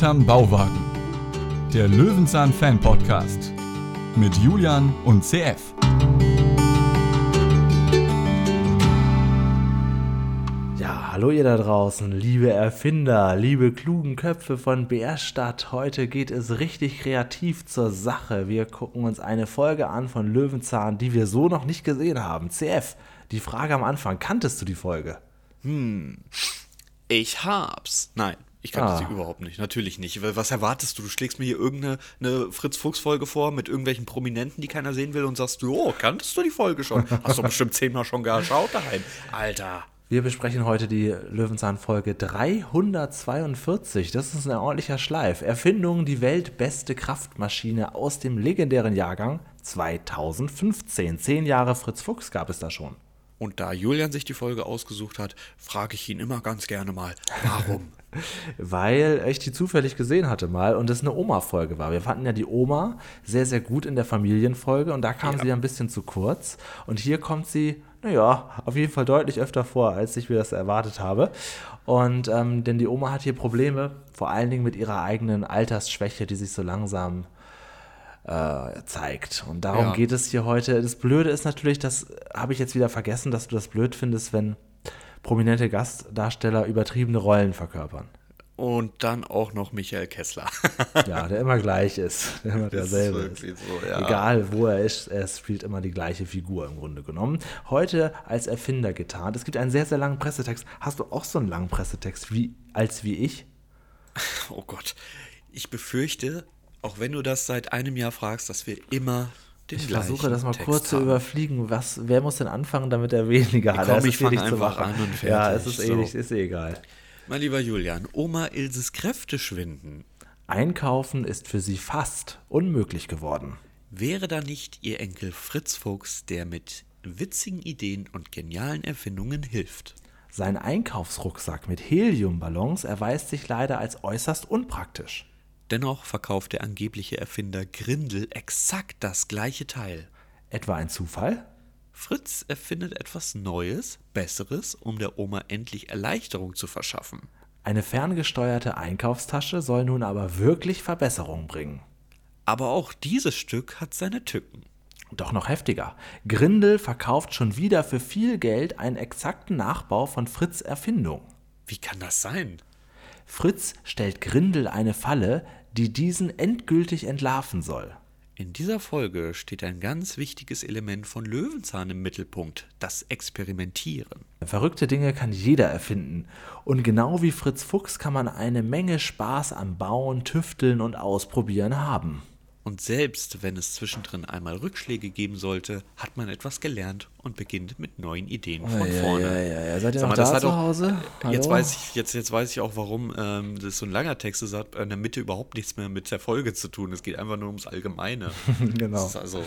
hinterm Bauwagen. Der Löwenzahn Fan Podcast mit Julian und CF. Ja, hallo ihr da draußen, liebe Erfinder, liebe klugen Köpfe von Bärstadt. Heute geht es richtig kreativ zur Sache. Wir gucken uns eine Folge an von Löwenzahn, die wir so noch nicht gesehen haben. CF, die Frage am Anfang, kanntest du die Folge? Hm, ich hab's. Nein, ich kannte Ah. sie überhaupt nicht. Natürlich nicht. Was erwartest du? Du schlägst mir hier irgendeine eine Fritz-Fuchs-Folge vor mit irgendwelchen Prominenten, die keiner sehen will und sagst du, oh, kanntest du die Folge schon? Hast du bestimmt zehnmal schon geschaut daheim. Alter. Wir besprechen heute die Löwenzahn-Folge 342. Das ist ein ordentlicher Schleif. Erfindung, die weltbeste Kraftmaschine aus dem legendären Jahrgang 2015. Zehn Jahre Fritz Fuchs gab es da schon. Und da Julian sich die Folge ausgesucht hat, frage ich ihn immer ganz gerne mal, warum? Weil ich die zufällig gesehen hatte mal und es eine Oma-Folge war. Wir fanden ja die Oma sehr, sehr gut in der Familienfolge und da kam Ja. sie ein bisschen zu kurz. Und hier kommt sie, naja, auf jeden Fall deutlich öfter vor, als ich mir das erwartet habe. Und ähm, denn die Oma hat hier Probleme, vor allen Dingen mit ihrer eigenen Altersschwäche, die sich so langsam äh, zeigt. Und darum Ja. geht es hier heute. Das Blöde ist natürlich, das habe ich jetzt wieder vergessen, dass du das blöd findest, wenn prominente Gastdarsteller übertriebene Rollen verkörpern. Und dann auch noch Michael Kessler. Ja, der immer gleich ist. Der immer Das ist derselbe ist. wirklich so, ja. Egal, wo er ist, er spielt immer die gleiche Figur im Grunde genommen. Heute als Erfinder getarnt. Es gibt einen sehr, sehr langen Pressetext. Hast du auch so einen langen Pressetext wie, als wie ich? Oh Gott. Ich befürchte, auch wenn du das seit einem Jahr fragst, dass wir immer den Ich gleichen versuche das mal Text kurz zu haben. überfliegen. Was, wer muss denn anfangen, damit er weniger hat? komm, ich ist eh fang nicht zu einfach an und Ja, es fertig. ist, eh So. nicht, ist eh egal. Mein lieber Julian, Oma Ilses Kräfte schwinden. Einkaufen ist für sie fast unmöglich geworden. Wäre da nicht ihr Enkel Fritz Fuchs, der mit witzigen Ideen und genialen Erfindungen hilft? Sein Einkaufsrucksack mit Heliumballons erweist sich leider als äußerst unpraktisch. Dennoch verkauft der angebliche Erfinder Grindel exakt das gleiche Teil. Etwa ein Zufall? Fritz erfindet etwas Neues, Besseres, um der Oma endlich Erleichterung zu verschaffen. Eine ferngesteuerte Einkaufstasche soll nun aber wirklich Verbesserungen bringen. Aber auch dieses Stück hat seine Tücken. Doch noch heftiger. Grindel verkauft schon wieder für viel Geld einen exakten Nachbau von Fritz Erfindung. Wie kann das sein? Fritz stellt Grindel eine Falle, die diesen endgültig entlarven soll. In dieser Folge steht ein ganz wichtiges Element von Löwenzahn im Mittelpunkt, das Experimentieren. Verrückte Dinge kann jeder erfinden. Und genau wie Fritz Fuchs kann man eine Menge Spaß am Bauen, Tüfteln und Ausprobieren haben. Und selbst wenn es zwischendrin einmal Rückschläge geben sollte, hat man etwas gelernt und beginnt mit neuen Ideen von vorne. ja, ja. Seid ihr Sag noch mal, da zu doch- Hause? Jetzt Hallo? weiß, ich, jetzt, jetzt weiß ich auch, warum ähm, das so ein langer Text ist. Hat in der Mitte überhaupt nichts mehr mit der Folge zu tun. Es geht einfach nur ums Allgemeine. Genau. Ist also,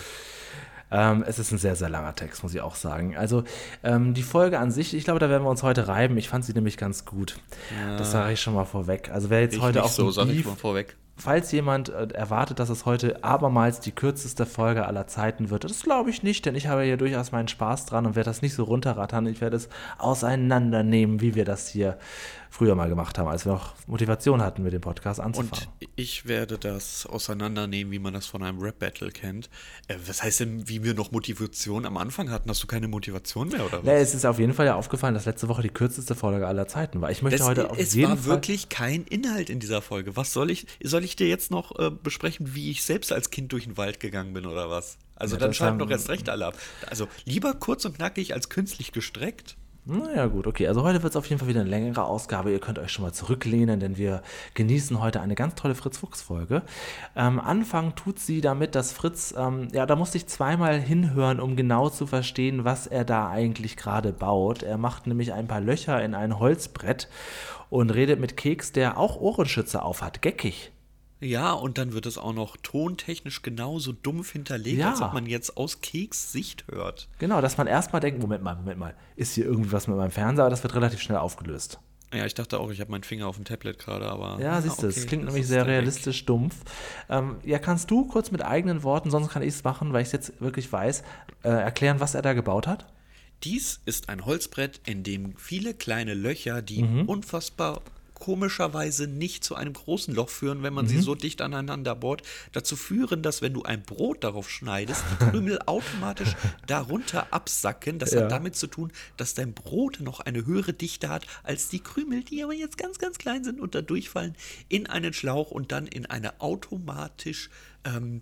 Ähm, es ist ein sehr, sehr langer Text, muss ich auch sagen. Also ähm, die Folge an sich, ich glaube, da werden wir uns heute reiben. Ich fand sie nämlich ganz gut. Das sage ich schon mal vorweg. Also wer jetzt ich heute auf so, sag ich mal vorweg. Falls jemand äh, erwartet, dass es heute abermals die kürzeste Folge aller Zeiten wird, das glaube ich nicht, denn ich habe hier durchaus meinen Spaß dran und werde das nicht so runterrattern. Ich werde es auseinandernehmen, wie wir das hier früher mal gemacht haben, als wir noch Motivation hatten, mit dem Podcast anzufangen. Und ich werde das auseinandernehmen, wie man das von einem Rap-Battle kennt. Äh, was heißt denn, wie wir noch Motivation am Anfang hatten? Hast du keine Motivation mehr oder was? Ja, es ist auf jeden Fall ja aufgefallen, dass letzte Woche die kürzeste Folge aller Zeiten war. Ich möchte Das, heute auf es jeden war Fall wirklich kein Inhalt in dieser Folge. Was soll ich, soll ich dir jetzt noch äh, besprechen, wie ich selbst als Kind durch den Wald gegangen bin oder was? Also Ja, dann schalten doch erst recht alle ab. Also lieber kurz und knackig als künstlich gestreckt. Naja, gut, okay. Also heute wird es auf jeden Fall wieder eine längere Ausgabe. Ihr könnt euch schon mal zurücklehnen, denn wir genießen heute eine ganz tolle Fritz-Fuchs-Folge. Ähm, Anfang tut sie damit, dass Fritz, ähm, ja, da musste ich zweimal hinhören, um genau zu verstehen, was er da eigentlich gerade baut. Er macht nämlich ein paar Löcher in ein Holzbrett und redet mit Keks, der auch Ohrenschützer aufhat. Geckig. Ja, und dann wird es auch noch tontechnisch genauso dumpf hinterlegt, Ja. als ob man jetzt aus Keks Sicht hört. Genau, dass man erstmal denkt, Moment mal, Moment mal, ist hier irgendwie was mit meinem Fernseher, aber das wird relativ schnell aufgelöst. Ja, ich dachte auch, ich habe meinen Finger auf dem Tablet gerade, aber. Ja, siehst du, es okay, klingt das nämlich sehr Weg. realistisch dumpf. Ähm, ja, kannst du kurz mit eigenen Worten, sonst kann ich es machen, weil ich es jetzt wirklich weiß, äh, erklären, was er da gebaut hat? Dies ist ein Holzbrett, in dem viele kleine Löcher, die Mhm. unfassbar komischerweise nicht zu einem großen Loch führen, wenn man sie so dicht aneinander bohrt. Dazu führen, dass wenn du ein Brot darauf schneidest, die Krümel automatisch darunter absacken. Das Ja. hat damit zu tun, dass dein Brot noch eine höhere Dichte hat als die Krümel, die aber jetzt ganz, ganz klein sind und da durchfallen in einen Schlauch und dann in eine automatisch ähm,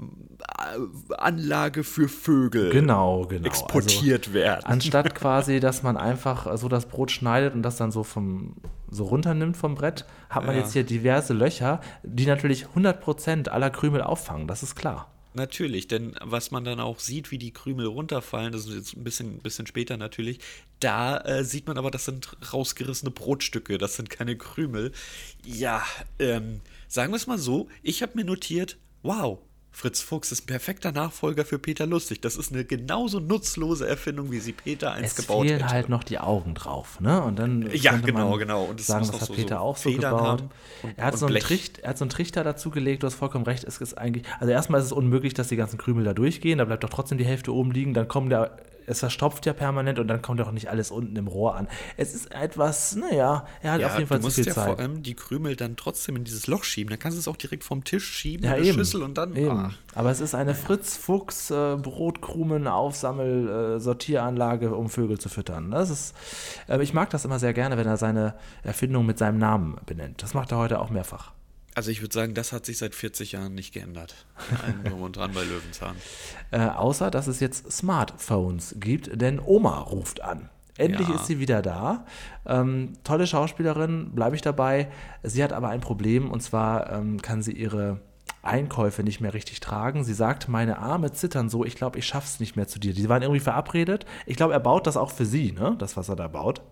Befütterungsanlage für Vögel Genau, genau. exportiert werden. Anstatt quasi, dass man einfach so das Brot schneidet und das dann so vom so runternimmt vom Brett, hat man Ja. jetzt hier diverse Löcher, die natürlich 100% aller Krümel auffangen, das ist klar. Natürlich, denn was man dann auch sieht, wie die Krümel runterfallen, das ist jetzt ein bisschen, bisschen später natürlich, da äh, sieht man aber, das sind rausgerissene Brotstücke, das sind keine Krümel. Ja, ähm, sagen wir es mal so, ich habe mir notiert, wow, Fritz Fuchs ist ein perfekter Nachfolger für Peter Lustig. Das ist eine genauso nutzlose Erfindung, wie sie Peter einst Es gebaut hätte. halt noch die Augen drauf, ne? Und dann Ja, genau, man genau. Und es sagen, das hat so- Peter so auch so Federn gebaut. und- er, hat so einen Blech. Tricht, er hat so einen Trichter dazu gelegt, du hast vollkommen recht, es ist eigentlich, also erstmal ist es unmöglich, dass die ganzen Krümel da durchgehen, da bleibt doch trotzdem die Hälfte oben liegen, dann kommen da, es verstopft ja permanent und dann kommt auch nicht alles unten im Rohr an. Es ist etwas, naja, er hat Ja, auf jeden Fall du zu musst viel ja vor Zeit. allem die Krümel dann trotzdem in dieses Loch schieben. Dann kannst du es auch direkt vom Tisch schieben Ja, in eben. Schüssel und dann. Ah. Aber es ist eine Fritz Fuchs äh, um Vögel zu füttern. Das ist, äh, ich mag das immer sehr gerne, wenn er seine Erfindung mit seinem Namen benennt. Das macht er heute auch mehrfach. Also ich würde sagen, das hat sich seit 40 Jahren nicht geändert. Ein Drum und dran bei Löwenzahn. Äh, außer, dass es jetzt Smartphones gibt, denn Oma ruft an. Endlich Ja. ist sie wieder da. Ähm, tolle Schauspielerin, bleibe ich dabei. Sie hat aber ein Problem und zwar ähm, kann sie ihre Einkäufe nicht mehr richtig tragen. Sie sagt, meine Arme zittern so, ich glaube, ich schaff's nicht mehr zu dir. Die waren irgendwie verabredet. Ich glaube, er baut das auch für sie, ne? Das, was er da baut.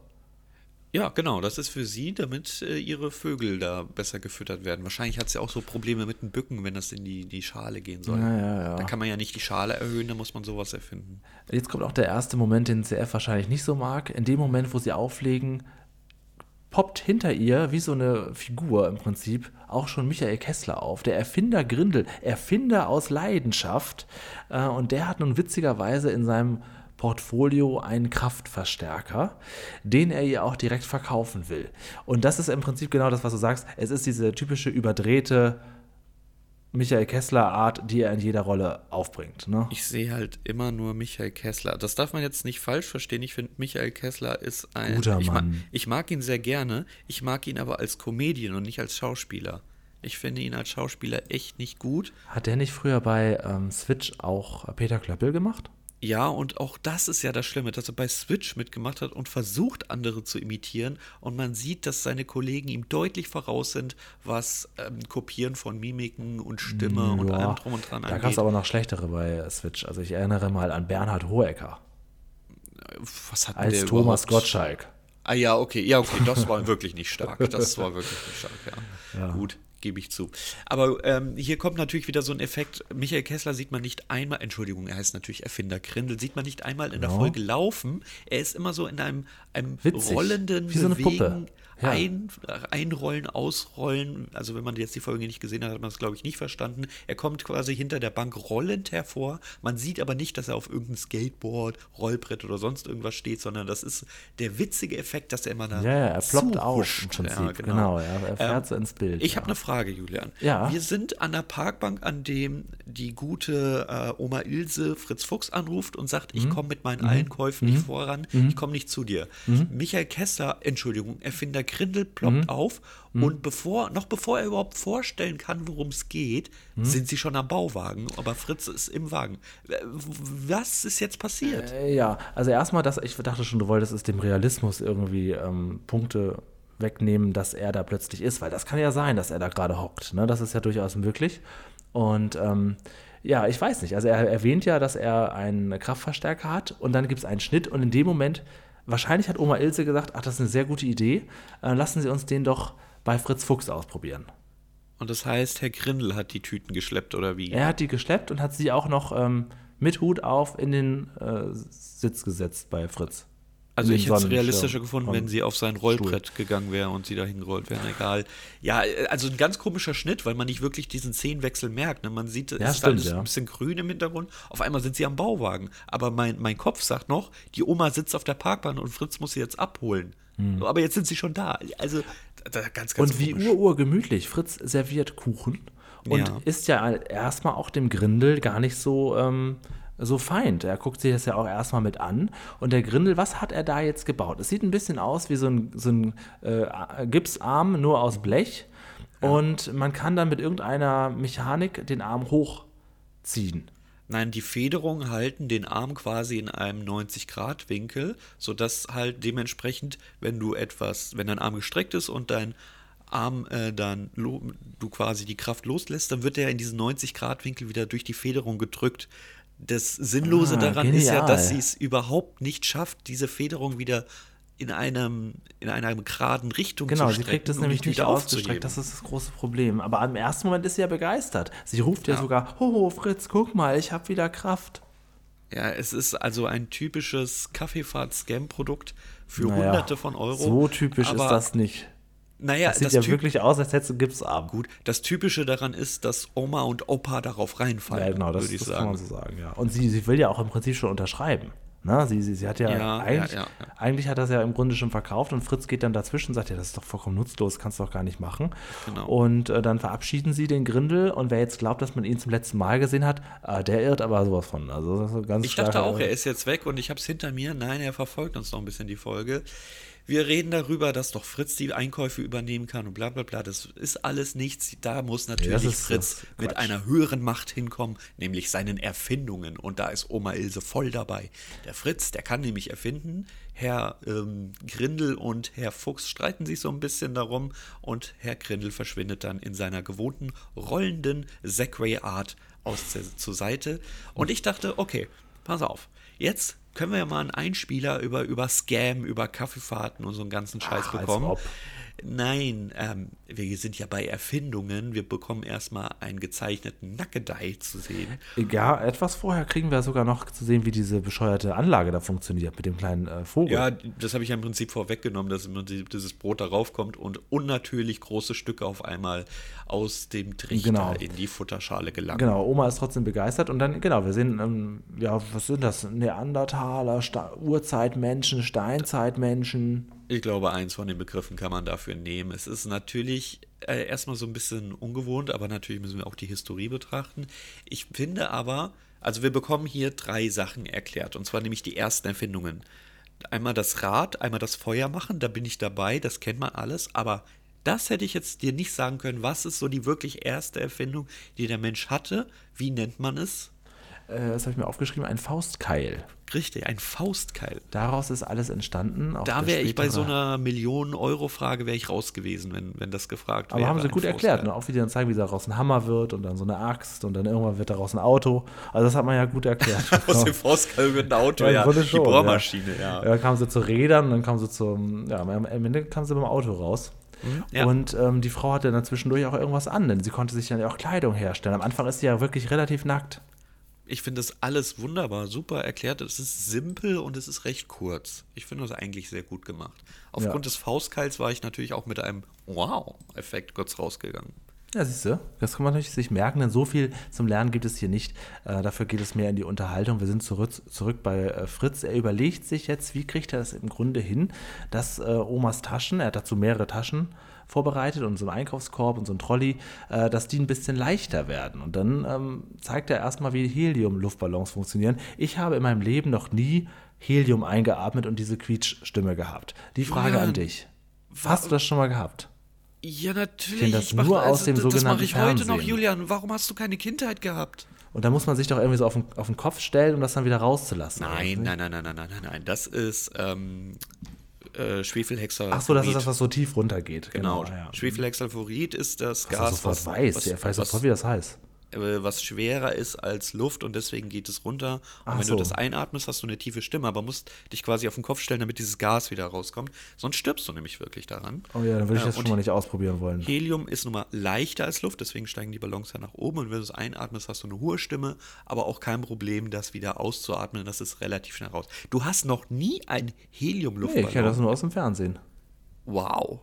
Ja, genau, das ist für sie, damit äh, ihre Vögel da besser gefüttert werden. Wahrscheinlich hat sie auch so Probleme mit dem Bücken, wenn das in die, die Schale gehen soll. Ja, ja, ja. Da kann man ja nicht die Schale erhöhen, da muss man sowas erfinden. Jetzt kommt auch der erste Moment, den CF wahrscheinlich nicht so mag. In dem Moment, wo sie auflegen, poppt hinter ihr, wie so eine Figur im Prinzip, auch schon Michael Kessler auf. Der Erfinder Grindel, Erfinder aus Leidenschaft. Äh, und der hat nun witzigerweise in seinem Portfolio einen Kraftverstärker, den er ihr auch direkt verkaufen will. Und das ist im Prinzip genau das, was du sagst. Es ist diese typische überdrehte Michael Kessler-Art, die er in jeder Rolle aufbringt. Ne? Ich sehe halt immer nur Michael Kessler. Das darf man jetzt nicht falsch verstehen. Ich finde, Michael Kessler ist ein. Guter ich, ma Mann. ich mag ihn sehr gerne. Ich mag ihn aber als Comedian und nicht als Schauspieler. Ich finde ihn als Schauspieler echt nicht gut. Hat der nicht früher bei ähm, Switch auch Peter Klöppel gemacht? Ja, und auch das ist ja das Schlimme, dass er bei Switch mitgemacht hat und versucht, andere zu imitieren. Und man sieht, dass seine Kollegen ihm deutlich voraus sind, was ähm, Kopieren von Mimiken und Stimme und Ja, allem drum und dran Da gab angeht. es aber noch schlechtere bei Switch. Also ich erinnere mal an Bernhard Hohecker was hat als Thomas überhaupt? Gottschalk. Ah ja, okay, ja, okay, das war wirklich nicht stark. Das war wirklich nicht stark, ja. Gut, gebe ich zu. Aber ähm, hier kommt natürlich wieder so ein Effekt. Michael Kessler sieht man nicht einmal, Entschuldigung, er heißt natürlich Erfinder Grindel, sieht man nicht einmal in der Ja. Folge laufen. Er ist immer so in einem, einem Witzig, rollenden wie so eine Bewegen, Puppe. Ja. Ein, einrollen, ausrollen. Also wenn man jetzt die Folge nicht gesehen hat, hat man es, glaube ich, nicht verstanden. Er kommt quasi hinter der Bank rollend hervor. Man sieht aber nicht, dass er auf irgendeinem Skateboard, Rollbrett oder sonst irgendwas steht, sondern das ist der witzige Effekt, dass er immer da Ja, ja, er ploppt auf im Prinzip. Ja, genau. ja, er fährt so ins Bild. Ich habe eine Frage, Julian. Ja. Wir sind an der Parkbank, an dem die gute äh, Oma Ilse Fritz Fuchs anruft und sagt, Mhm. ich komme mit meinen Einkäufen nicht voran, ich komme nicht zu dir. Mhm. Michael Kessler, Entschuldigung, Erfinder Grindel ploppt auf Mhm. und bevor, noch bevor er überhaupt vorstellen kann, worum es geht, Mhm. sind sie schon am Bauwagen, aber Fritz ist im Wagen. Äh, Was ist jetzt passiert? Äh, Ja, also erstmal, dass ich dachte schon, du wolltest es dem Realismus irgendwie ähm, Punkte wegnehmen, dass er da plötzlich ist, weil das kann ja sein, dass er da gerade hockt. Ne? Das ist ja durchaus möglich. Und ähm, ja, ich weiß nicht. Also er erwähnt ja, dass er einen Kraftverstärker hat und dann gibt es einen Schnitt und in dem Moment, wahrscheinlich hat Oma Ilse gesagt, ach, das ist eine sehr gute Idee, äh, lassen Sie uns den doch bei Fritz Fuchs ausprobieren. Und das heißt, Herr Grindel hat die Tüten geschleppt oder wie? Er hat die geschleppt und hat sie auch noch ähm, mit Hut auf in den äh, Sitz gesetzt bei Fritz. Also ich hätte es realistischer gefunden, wenn sie auf sein Rollbrett gegangen wäre und sie da hingerollt wären. Egal. Ja, also ein ganz komischer Schnitt, weil man nicht wirklich diesen Szenenwechsel merkt. Ne? Man sieht, es Ja, ist stimmt, alles ja. ein bisschen grün im Hintergrund. Auf einmal sind sie am Bauwagen. Aber mein, mein Kopf sagt noch, die Oma sitzt auf der Parkbahn und Fritz muss sie jetzt abholen. Aber jetzt sind sie schon da. Also da, ganz, ganz Hm. Und wie komisch. ur, ur gemütlich. Fritz serviert Kuchen und Ja. ist ja erstmal auch dem Grindel gar nicht so, ähm, so feind. Er guckt sich das ja auch erstmal mit an. Und der Grindel, was hat er da jetzt gebaut? Es sieht ein bisschen aus wie so ein, so ein äh, Gipsarm, nur aus Blech. Und man kann dann mit irgendeiner Mechanik den Arm hochziehen. Nein, die Federungen halten den Arm quasi in einem 90-Grad-Winkel, sodass halt dementsprechend, wenn du etwas, wenn dein Arm gestreckt ist und dein Arm äh, dann du quasi die Kraft loslässt, dann wird er in diesen 90-Grad-Winkel wieder durch die Federung gedrückt. Das Sinnlose Ah, daran ist ja, genial. dass sie es überhaupt nicht schafft, diese Federung wieder in einem in einer geraden Richtung Genau, zu sie strecken kriegt es nämlich nicht wieder ausgestreckt. Das ist das große Problem. Aber im ersten Moment ist sie ja begeistert. Sie ruft ja, sogar: Hoho, Fritz, guck mal, ich habe wieder Kraft. Ja, es ist also ein typisches Kaffeefahrt-Scam-Produkt für Naja, Hunderte von Euro. So typisch ist das nicht. Naja, Das sieht das, ja wirklich aus, als hättest du Gipsarm. gut. Das Typische daran ist, dass Oma und Opa darauf reinfallen, Ja, genau, das, würde ich das kann sagen. man so sagen, ja. Und sie, sie will ja auch im Prinzip schon unterschreiben. Ne? Sie, sie, sie hat ja, Ja, eigentlich, ja, ja, eigentlich hat das ja im Grunde schon verkauft und Fritz geht dann dazwischen und sagt, ja, das ist doch vollkommen nutzlos, kannst du doch gar nicht machen. Genau. Und äh, dann verabschieden sie den Grindel und wer jetzt glaubt, dass man ihn zum letzten Mal gesehen hat, äh, der irrt aber sowas von. Also ganz Ich dachte auch, er ist jetzt weg und ich habe es hinter mir. Nein, er verfolgt uns noch ein bisschen die Folge. Wir reden darüber, dass doch Fritz die Einkäufe übernehmen kann und bla bla bla. Das ist alles nichts. Da muss natürlich Fritz mit einer höheren Macht hinkommen, nämlich seinen Erfindungen. Und da ist Oma Ilse voll dabei. Der Fritz, der kann nämlich erfinden. Herr ähm, Grindel und Herr Fuchs streiten sich so ein bisschen darum und Herr Grindel verschwindet dann in seiner gewohnten rollenden Segway-Art aus der, zur Seite. Und ich dachte, okay, pass auf, jetzt können wir ja mal einen Einspieler über, über Scam, über Kaffeefahrten und so einen ganzen Scheiß Ach, bekommen. Nein, ähm, wir sind ja bei Erfindungen. Wir bekommen erstmal einen gezeichneten Nackedei zu sehen. Ja, etwas vorher kriegen wir sogar noch zu sehen, wie diese bescheuerte Anlage da funktioniert mit dem kleinen äh, Vogel. Ja, das habe ich ja im Prinzip vorweggenommen, dass im Prinzip dieses Brot darauf kommt und unnatürlich große Stücke auf einmal aus dem Trichter Genau. in die Futterschale gelangen. Genau, Oma ist trotzdem begeistert und dann, genau, wir sehen, ähm, ja, was sind das? Neandertaler, Sta Urzeitmenschen, Steinzeitmenschen. Ich glaube, eins von den Begriffen kann man dafür nehmen. Es ist natürlich äh, erstmal so ein bisschen ungewohnt, aber natürlich müssen wir auch die Historie betrachten. Ich finde aber, also wir bekommen hier drei Sachen erklärt, und zwar nämlich die ersten Erfindungen. Einmal das Rad, einmal das Feuer machen, da bin ich dabei, das kennt man alles, aber das hätte ich jetzt dir nicht sagen können. Was ist so die wirklich erste Erfindung, die der Mensch hatte? Wie nennt man es? Äh, das habe ich mir aufgeschrieben, ein Faustkeil. Richtig, ein Faustkeil. Daraus ist alles entstanden. Da wäre ich bei so einer Millionen-Euro-Frage wäre ich raus gewesen, wenn, wenn das gefragt wäre. Aber haben sie gut erklärt, Faustkeil. ne? auch wie die dann zeigen, wie daraus ein Hammer wird und dann so eine Axt und dann irgendwann wird daraus ein Auto. Also das hat man ja gut erklärt. Aus dem Faustkeil wird ein Auto, Ja, ja. Grunde Die schon, Bohrmaschine, ja. Ja, dann kamen sie zu Rädern und dann kamen sie zum, ja, am Ende kamen sie beim Auto raus. Mhm, ja. Und ähm, die Frau hatte dann zwischendurch auch irgendwas an, denn sie konnte sich dann ja auch Kleidung herstellen. Am Anfang ist sie ja wirklich relativ nackt. Ich finde das alles wunderbar, super erklärt. Es ist simpel und es ist recht kurz. Ich finde das eigentlich sehr gut gemacht. Aufgrund Ja. des Faustkeils war ich natürlich auch mit einem Wow-Effekt kurz rausgegangen. Ja, siehst du, das kann man natürlich sich merken, denn so viel zum Lernen gibt es hier nicht. Äh, dafür geht es mehr in die Unterhaltung. Wir sind zurück, zurück bei äh, Fritz. Er überlegt sich jetzt, wie kriegt er das im Grunde hin, dass äh, Omas Taschen, er hat dazu mehrere Taschen vorbereitet und so einen Einkaufskorb und so ein Trolley, äh, dass die ein bisschen leichter werden. Und dann ähm, zeigt er erstmal, wie Helium-Luftballons funktionieren. Ich habe in meinem Leben noch nie Helium eingeatmet und diese Quietschstimme gehabt. Die Frage Julian, an dich. Hast du das schon mal gehabt? Ja, natürlich. kenne das Ich mach- nur aus dem das mache sogenannten ich heute noch, Fernsehen. Julian. Warum hast du keine Kindheit gehabt? Und da muss man sich doch irgendwie so auf den, auf den Kopf stellen, um das dann wieder rauszulassen. Nein, nein, nein, nein, nein, nein, nein, nein. Das ist ähm, äh, Schwefelhexer. Ach so, das ist das, was so tief runtergeht. Genau. ja. Schwefelhexalfurid ist das Was er Gas, sofort was, weiß. was, der weiß was, sofort, wie das heißt. Äh, was schwerer ist als Luft und deswegen geht es runter. Und Ach wenn so. du das einatmest, hast du eine tiefe Stimme, aber musst dich quasi auf den Kopf stellen, damit dieses Gas wieder rauskommt. Sonst stirbst du nämlich wirklich daran. Oh ja, dann würde ich Äh, das und schon mal nicht ausprobieren wollen. Helium ist nun mal leichter als Luft, deswegen steigen die Ballons ja nach oben. Und wenn du es einatmest, hast du eine hohe Stimme, aber auch kein Problem, das wieder auszuatmen. Das ist relativ schnell raus. Du hast noch nie ein Nee, Helium-Luftballon. ich kenne das nur aus dem Fernsehen. wow.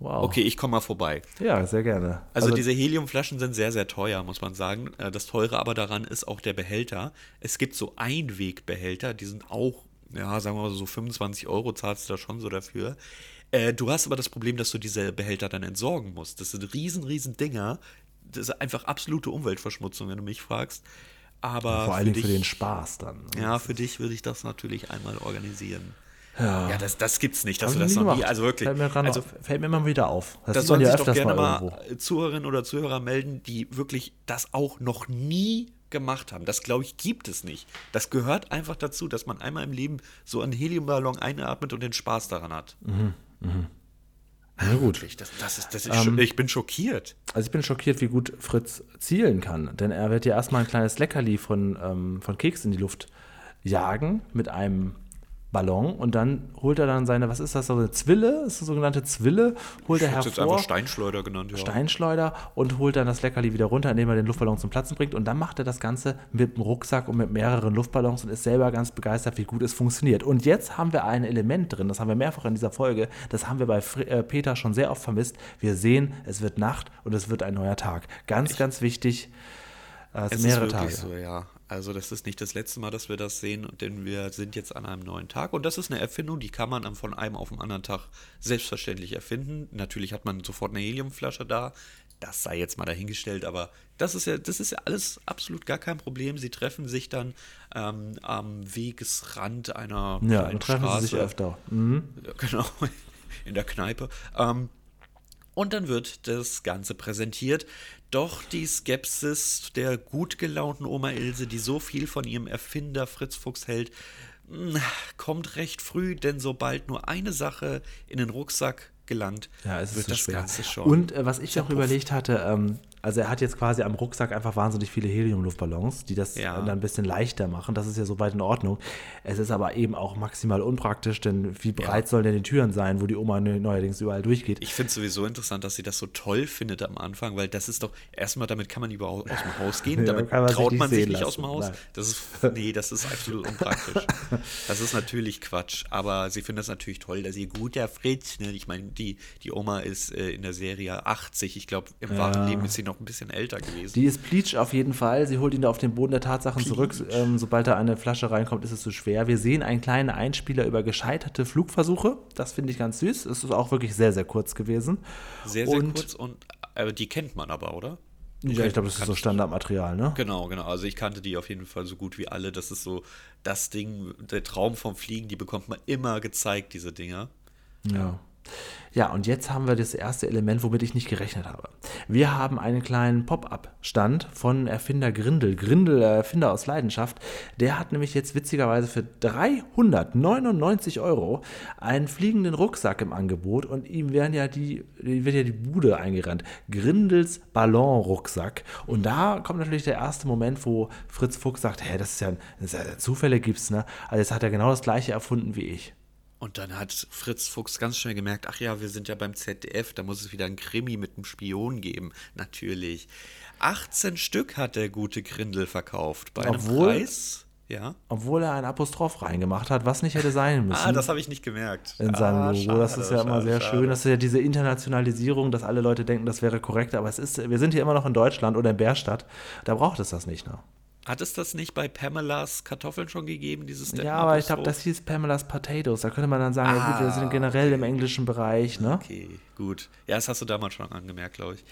Wow. Okay, ich komme mal vorbei. Ja, sehr gerne. Also, diese Heliumflaschen sind sehr, sehr teuer, muss man sagen. Äh, Das Teure aber daran ist auch der Behälter. Es gibt so Einwegbehälter, die sind auch, ja, sagen wir mal so 25 Euro zahlst du da schon so dafür. Äh, du hast aber das Problem, dass du diese Behälter dann entsorgen musst. Das sind riesen, riesen Dinger. Das ist einfach absolute Umweltverschmutzung, wenn du mich fragst. Aber Vor für allen Dingen dich, für den Spaß dann. ne? ja, für dich würde ich das natürlich einmal organisieren. Ja, das, das gibt's nicht, dass Hab du das nie noch nie, gemacht. also wirklich. Fällt mir, also, fällt mir immer wieder auf. Das, das sollen ja sich doch gerne mal mal. Zuhörerinnen oder Zuhörer melden, die wirklich das auch noch nie gemacht haben. Das, glaube ich, gibt es nicht. Das gehört einfach dazu, dass man einmal im Leben so einen Heliumballon einatmet und den Spaß daran hat. Na gut. Wirklich, Das, das ist, das ist scho- ich bin schockiert. Also ich bin schockiert, wie gut Fritz zielen kann. Denn er wird ja erstmal ein kleines Leckerli von, ähm, von Keks in die Luft jagen mit einem Ballon und dann holt er dann seine, was ist das, so eine Zwille, ist das sogenannte Zwille, holt er Ich hätte jetzt einfach hervor, Steinschleuder genannt. Ja. Steinschleuder und holt dann das Leckerli wieder runter, indem er den Luftballon zum Platzen bringt und dann macht er das Ganze mit einem Rucksack und mit mehreren Luftballons und ist selber ganz begeistert, wie gut es funktioniert. Und jetzt haben wir ein Element drin, das haben wir mehrfach in dieser Folge, das haben wir bei Fr äh, Peter schon sehr oft vermisst. Wir sehen, es wird Nacht und es wird ein neuer Tag. Ganz, ganz wichtig. Äh, es sind ist mehrere wirklich Tage. so, ja. Also das ist nicht das letzte Mal, dass wir das sehen, denn wir sind jetzt an einem neuen Tag und das ist eine Erfindung, die kann man von einem auf den anderen Tag selbstverständlich erfinden. Natürlich hat man sofort eine Heliumflasche da, das sei jetzt mal dahingestellt, aber das ist ja, das ist ja alles absolut gar kein Problem. Sie treffen sich dann ähm, am Wegesrand einer Ja, kleinen treffen Straße. sie sich öfter. Mhm. Genau, in der Kneipe. Ähm, und dann wird das Ganze präsentiert. Doch die Skepsis der gut gelaunten Oma Ilse, die so viel von ihrem Erfinder Fritz Fuchs hält, mh, kommt recht früh, denn sobald nur eine Sache in den Rucksack gelangt, Ja, wird das. Ganze schon. Und äh, was ich noch zerpufft. überlegt hatte, ähm, also er hat jetzt quasi am Rucksack einfach wahnsinnig viele Heliumluftballons, die das Ja. dann ein bisschen leichter machen. Das ist ja soweit in Ordnung. Es ist aber eben auch maximal unpraktisch, denn wie breit sollen denn die Türen sein, wo die Oma neu- neuerdings überall durchgeht? Ich finde es sowieso interessant, dass sie das so toll findet am Anfang, weil das ist doch, erstmal damit kann man überhaupt aus dem Haus gehen, Ja, damit sich traut nicht man sich nicht aus dem lassen. Haus. Nein. Das ist, nee, das ist absolut unpraktisch. Das ist natürlich Quatsch, aber sie findet das natürlich toll, dass ihr guter Fritz, ne? ich meine, die, die Oma ist äh, in der Serie 80, ich glaube, im wahren Leben ist sie noch ein bisschen älter gewesen. Die ist Bleach auf jeden Fall. Sie holt ihn da auf den Boden der Tatsachen zurück. Ähm, sobald da eine Flasche reinkommt, ist es zu schwer. Wir sehen einen kleinen Einspieler über gescheiterte Flugversuche. Das finde ich ganz süß. Es ist auch wirklich sehr, sehr kurz gewesen. sehr, sehr und, kurz und äh, die kennt man aber, oder? Ja, ich glaube, das ist so Standardmaterial, ne? Genau, genau. Also ich kannte die auf jeden Fall so gut wie alle. Das ist so das Ding, der Traum vom Fliegen, die bekommt man immer gezeigt, diese Dinger. Ja. Ja, und jetzt haben wir das erste Element, womit ich nicht gerechnet habe. Wir haben einen kleinen Pop-up-Stand von Erfinder Grindel. Grindel, der Erfinder aus Leidenschaft, der hat nämlich jetzt witzigerweise für 399 Euro einen fliegenden Rucksack im Angebot und ihm werden ja die, wird ja die Bude eingerannt. Grindels Ballon-Rucksack. Und da kommt natürlich der erste Moment, wo Fritz Fuchs sagt, hä, das ist ja, das ist ja Zufälle gibt's, ne? Also jetzt hat er genau das gleiche erfunden wie ich. Und dann hat Fritz Fuchs ganz schnell gemerkt, ach ja, wir sind ja beim ZDF, da muss es wieder ein Krimi mit einem Spion geben. Natürlich. 18 Stück hat der gute Grindel verkauft. Bei einem Obwohl- Preis. Ja. Obwohl er ein Apostroph reingemacht hat, was nicht hätte sein müssen. Ah, das habe ich nicht gemerkt. in seinem ah, Logo. das ist ja immer sehr schade. schön. Das ist ja diese Internationalisierung, dass alle Leute denken, das wäre korrekt. Aber es ist, wir sind hier immer noch in Deutschland oder in Bärstadt. Da braucht es das nicht. Ne? Hat es das nicht bei Pamelas Kartoffeln schon gegeben, dieses Ja, aber ich glaube, das hieß Pamela's Potatoes. Da könnte man dann sagen, ja, gut, wir Ah, sind generell im englischen Bereich. Ne? Okay, gut. Ja, das hast du damals schon angemerkt, glaube ich.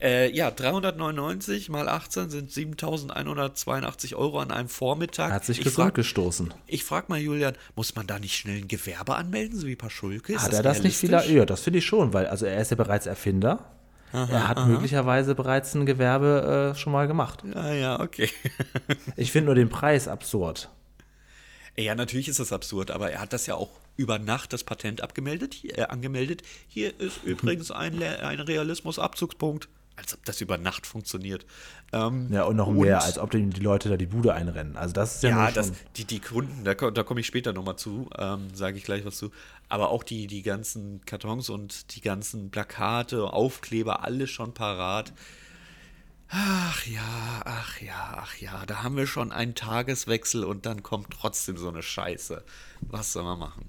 Äh, ja, 399 mal 18 sind 7182 Euro an einem Vormittag. Hat sich ich gesund gestoßen. Ich frage mal, Julian, muss man da nicht schnell ein Gewerbe anmelden, so wie Paschulke? Ist Hat er das nicht wieder? Ja, das finde ich schon, weil also er ist ja bereits Erfinder. Er hat möglicherweise bereits ein Gewerbe äh, schon mal gemacht. Ja, ja, okay. Ich finde nur den Preis absurd. ja, natürlich ist das absurd, aber er hat das ja auch über Nacht das Patent abgemeldet, äh, angemeldet. Hier ist übrigens ein, ein Realismus-Abzugspunkt. Als ob das über Nacht funktioniert. Ähm, Ja, und noch mehr, als ob die die Leute da die Bude einrennen. Also das ist ja, Ja, das, die, die Kunden, da, da komme ich später nochmal zu, ähm, sage ich gleich was zu. Aber auch die, die ganzen Kartons und die ganzen Plakate, Aufkleber, alles schon parat. Ach ja, ach ja, ach ja, da haben wir schon einen Tageswechsel und dann kommt trotzdem so eine Scheiße. Was soll man machen?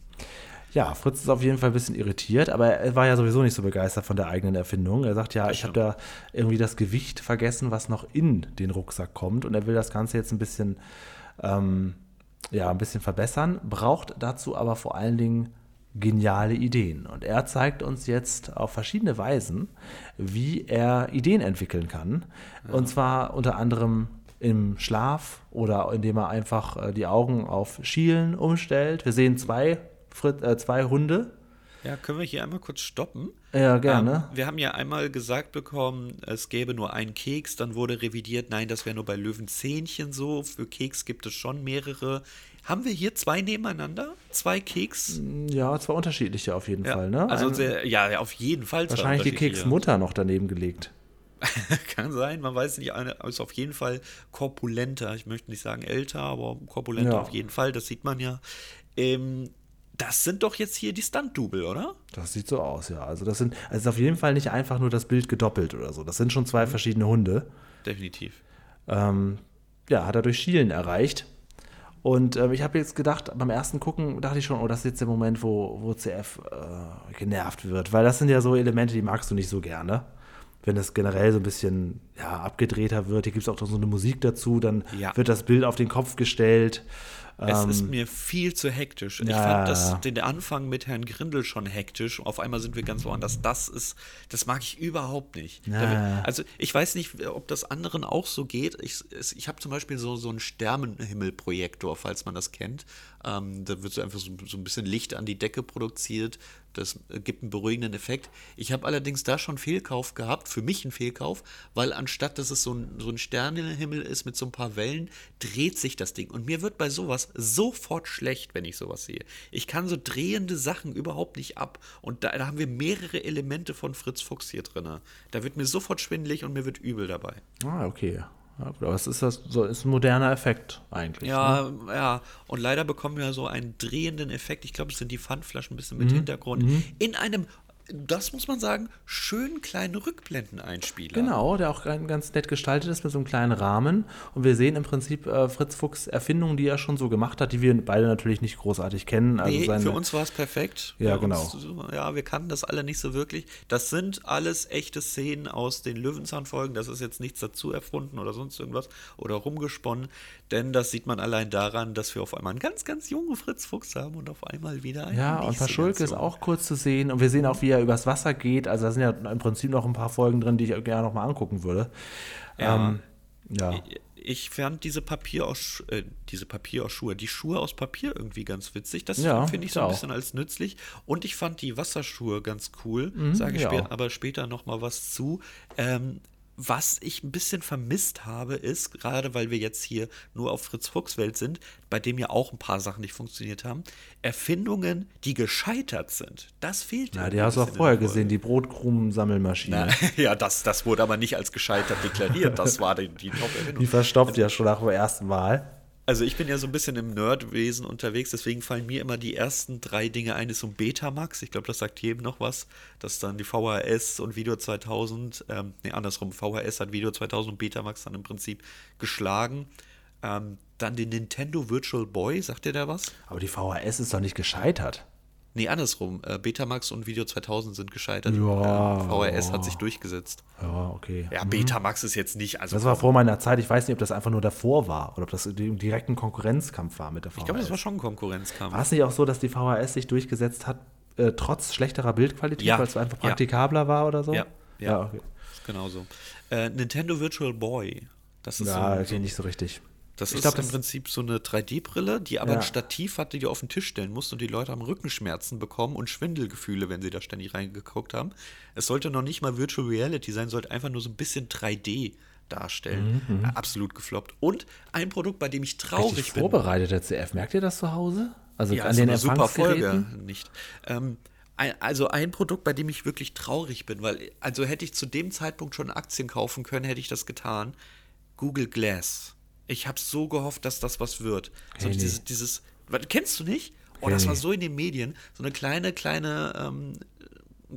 Ja, Fritz ist auf jeden Fall ein bisschen irritiert, aber er war ja sowieso nicht so begeistert von der eigenen Erfindung. Er sagt ja, ich habe da irgendwie das Gewicht vergessen, was noch in den Rucksack kommt und er will das Ganze jetzt ein bisschen, ähm, ja, ein bisschen verbessern, braucht dazu aber vor allen Dingen geniale Ideen. Und er zeigt uns jetzt auf verschiedene Weisen, wie er Ideen entwickeln kann. Und zwar unter anderem im Schlaf oder indem er einfach äh, die Augen auf Schielen umstellt. Wir sehen zwei, Frit äh, zwei Hunde. Ja, können wir hier einmal kurz stoppen? Ja, gerne. Ähm, wir haben ja einmal gesagt bekommen, es gäbe nur einen Keks, dann wurde revidiert, nein, das wäre nur bei Löwenzähnchen so. Für Keks gibt es schon mehrere. Haben wir hier zwei nebeneinander? Zwei Keks? ja, zwei unterschiedliche auf jeden Ja, Fall. Ne? Also Ein- sehr, ja, auf jeden Fall. wahrscheinlich die. Keksmutter noch daneben gelegt. Kann sein, man weiß nicht, eine ist auf jeden Fall korpulenter. Ich möchte nicht sagen älter, aber korpulenter Ja. auf jeden Fall, das sieht man ja. Ähm, das sind doch jetzt hier die Stunt-Double, oder? Das sieht so aus, ja. Also das sind, also es ist auf jeden Fall nicht einfach nur das Bild gedoppelt oder so. Das sind schon zwei verschiedene Hunde. Definitiv. Ähm, ja, hat er durch Schielen erreicht. Und ähm, ich habe jetzt gedacht, beim ersten Gucken dachte ich schon, oh, das ist jetzt der Moment, wo, wo CF äh, genervt wird. Weil das sind ja so Elemente, die magst du nicht so gerne. Wenn es generell so ein bisschen ja, abgedrehter wird, hier gibt es auch so eine Musik dazu, dann Ja. wird das Bild auf den Kopf gestellt. Es Ähm, ist mir viel zu hektisch. Ich ja, fand das, den Anfang mit Herrn Grindel schon hektisch. Auf einmal sind wir ganz woanders. Das ist, das mag ich überhaupt nicht. Ja. Also ich weiß nicht, ob das anderen auch so geht. Ich, ich habe zum Beispiel so, so einen Sternenhimmelprojektor, falls man das kennt. Ähm, da wird so einfach so, so ein bisschen Licht an die Decke produziert. Das gibt einen beruhigenden Effekt. Ich habe allerdings da schon Fehlkauf gehabt, für mich einen Fehlkauf, weil anstatt dass es so ein, so ein Sternenhimmel ist mit so ein paar Wellen, dreht sich das Ding. Und mir wird bei sowas sofort schlecht, wenn ich sowas sehe. Ich kann so drehende Sachen überhaupt nicht ab. Und da, da haben wir mehrere Elemente von Fritz Fuchs hier drin. Da wird mir sofort schwindelig und mir wird übel dabei. Ah, okay. Ja, gut, aber es ist, das, so, ist ein moderner Effekt eigentlich. Ne? Ja, ja. Und leider bekommen wir so einen drehenden Effekt. Ich glaube, es sind die Pfandflaschen ein bisschen mit Hintergrund. In einem, das muss man sagen, schönen kleinen Rückblendeneinspieler. Genau, der auch ganz nett gestaltet ist mit so einem kleinen Rahmen. Und wir sehen im Prinzip äh, Fritz Fuchs Erfindungen, die er schon so gemacht hat, die wir beide natürlich nicht großartig kennen. Also Nee, seine, für uns war es perfekt. Ja, Für genau. Uns, ja, wir kannten das alle nicht so wirklich. Das sind alles echte Szenen aus den Löwenzahnfolgen. Das ist jetzt nichts dazu erfunden oder sonst irgendwas oder rumgesponnen. Denn das sieht man allein daran, dass wir auf einmal einen ganz, ganz jungen Fritz Fuchs haben und auf einmal wieder einen. Ja, und Paschulke ist auch kurz zu sehen. Und wir sehen auch, wie er übers Wasser geht. Also da sind ja im Prinzip noch ein paar Folgen drin, die ich gerne nochmal angucken würde. Ja. Ähm, ja. Ich fand diese Papier aus, äh, diese Papier aus Schuhe, die Schuhe aus Papier irgendwie ganz witzig. Das Ja, finde ich so ein auch. bisschen als nützlich. Und ich fand die Wasserschuhe ganz cool. Sage ich ja aber später noch mal was zu. Ähm, was ich ein bisschen vermisst habe, ist, gerade weil wir jetzt hier nur auf Fritz Fuchs Welt sind, bei dem ja auch ein paar Sachen nicht funktioniert haben, Erfindungen, die gescheitert sind. Das fehlt Ja, irgendwie die hast du auch vorher gesehen, die Brotkrumen-Sammelmaschine. Ja, das, das wurde aber nicht als gescheitert deklariert. Das war die, die Top-Erfindung. Die verstopft ja schon nach der ersten Wahl. Also ich bin ja so ein bisschen im Nerdwesen unterwegs, deswegen fallen mir immer die ersten drei Dinge ein. Ist so ein Betamax, ich glaube, das sagt jedem noch was. Das ist dann die VHS und Video 2000, ähm, nee, andersrum, VHS hat Video 2000 und Betamax dann im Prinzip geschlagen. Ähm, dann den Nintendo Virtual Boy, sagt ihr da was? Aber die VHS ist doch nicht gescheitert. Nee, andersrum. Äh, Betamax und Video 2000 sind gescheitert. Ja. Ähm, VHS hat sich durchgesetzt. Ja, okay. Ja, Betamax ist jetzt nicht, also Das war vor meiner Zeit. Ich weiß nicht, ob das einfach nur davor war oder ob das im direkten Konkurrenzkampf war mit der VHS. ich glaube, das war schon ein Konkurrenzkampf. War es nicht auch so, dass die VHS sich durchgesetzt hat, äh, trotz schlechterer Bildqualität, Ja. weil es einfach Ja. praktikabler war oder so? Ja, ja. okay. Genau so. Äh, Nintendo Virtual Boy. Das ist Ja, so, okay, nicht so richtig. Das ich ist glaub, im das- Prinzip so eine 3D-Brille, die aber Ja. ein Stativ hat, die du auf den Tisch stellen musst und die Leute haben Rückenschmerzen bekommen und Schwindelgefühle, wenn sie da ständig reingeguckt haben. Es sollte noch nicht mal Virtual Reality sein, sollte einfach nur so ein bisschen 3D darstellen. Mhm, Äh, Absolut gefloppt. Und ein Produkt, bei dem ich traurig Richtig bin. vorbereitet, der CF. Merkt ihr das zu Hause? Also Ja, an den eine super Folge nicht. Ähm, ein, also ein Produkt, bei dem ich wirklich traurig bin, weil, also hätte ich zu dem Zeitpunkt schon Aktien kaufen können, hätte ich das getan. Google Glass. Ich habe so gehofft, dass das was wird. So Hey, nee. dieses, dieses, was, kennst du nicht? Oh, das war nee. so in den Medien. So eine kleine, kleine, ähm,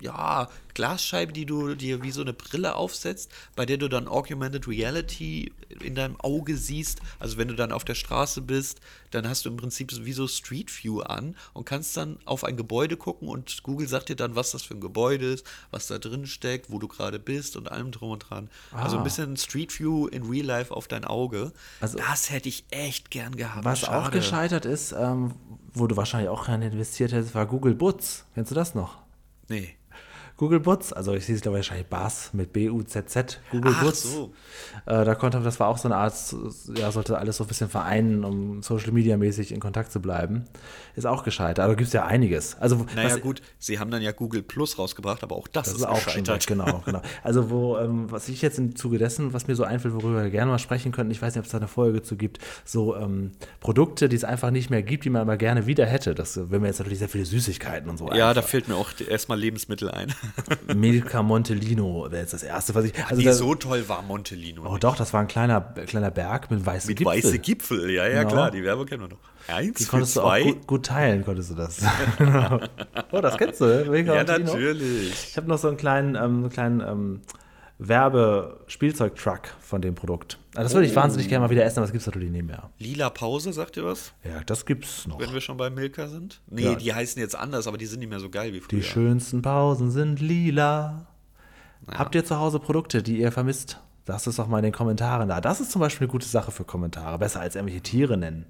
ja, Glasscheibe, die du dir wie so eine Brille aufsetzt, bei der du dann Augmented Reality in deinem Auge siehst. Also wenn du dann auf der Straße bist, dann hast du im Prinzip so wie so Street View an und kannst dann auf ein Gebäude gucken und Google sagt dir dann, was das für ein Gebäude ist, was da drin steckt, wo du gerade bist und allem drum und dran. Also ein Ah. bisschen Street View in Real Life auf dein Auge. Also- das hätte ich echt gern gehabt. Was auch Schade. gescheitert ist, ähm, wo du wahrscheinlich auch rein investiert hättest, war Google Butz. Kennst du das noch? Nee. Google Butz, also ich sehe es glaube ich wahrscheinlich Buzz mit B-U-Z-Z, Google Ach Butz. so. Äh, da konnte, das war auch so eine Art, ja, sollte alles so ein bisschen vereinen, um Social Media mäßig in Kontakt zu bleiben. Ist auch gescheitert. Aber gibt es ja einiges. Also, Naja, was, gut, sie haben dann ja Google Plus rausgebracht, aber auch das, Das ist ist auch schon gescheitert. weg, genau, genau. Also wo, ähm, was ich jetzt im Zuge dessen, was mir so einfällt, worüber wir gerne mal sprechen könnten, ich weiß nicht, ob es da eine Folge zu gibt, so ähm, Produkte, die es einfach nicht mehr gibt, die man aber gerne wieder hätte. Das wenn mir jetzt natürlich sehr viele Süßigkeiten und so. Ja, da einfach. fällt mir auch erstmal Lebensmittel ein. Milka Montelino wäre jetzt das erste, was ich. Also da, so toll war Montelino. oh nicht. doch, das war ein kleiner, kleiner Berg mit weißen Mit Gipfel. weiße Gipfel, ja, ja, Genau. klar, die Werbung kennen wir noch. Eins Die konntest du auch zwei. gut, gut teilen, konntest du das. oh, das kennst du? Milka ja, Montelino? natürlich. Ich habe noch so einen kleinen, ähm, einen kleinen ähm, Werbespielzeug-Truck von dem Produkt. Also das würde ich wahnsinnig gerne mal wieder essen, aber das gibt es natürlich nicht mehr. Lila Pause, sagt ihr was? Ja, das gibt's noch. Wenn wir schon bei Milka sind? Nee, Ja. die heißen jetzt anders, aber die sind nicht mehr so geil wie früher. Die schönsten Pausen sind lila. Habt ihr zu Hause Produkte, die ihr vermisst? Lasst es doch mal in den Kommentaren da. Das ist zum Beispiel eine gute Sache für Kommentare. Besser als irgendwelche Tiere nennen.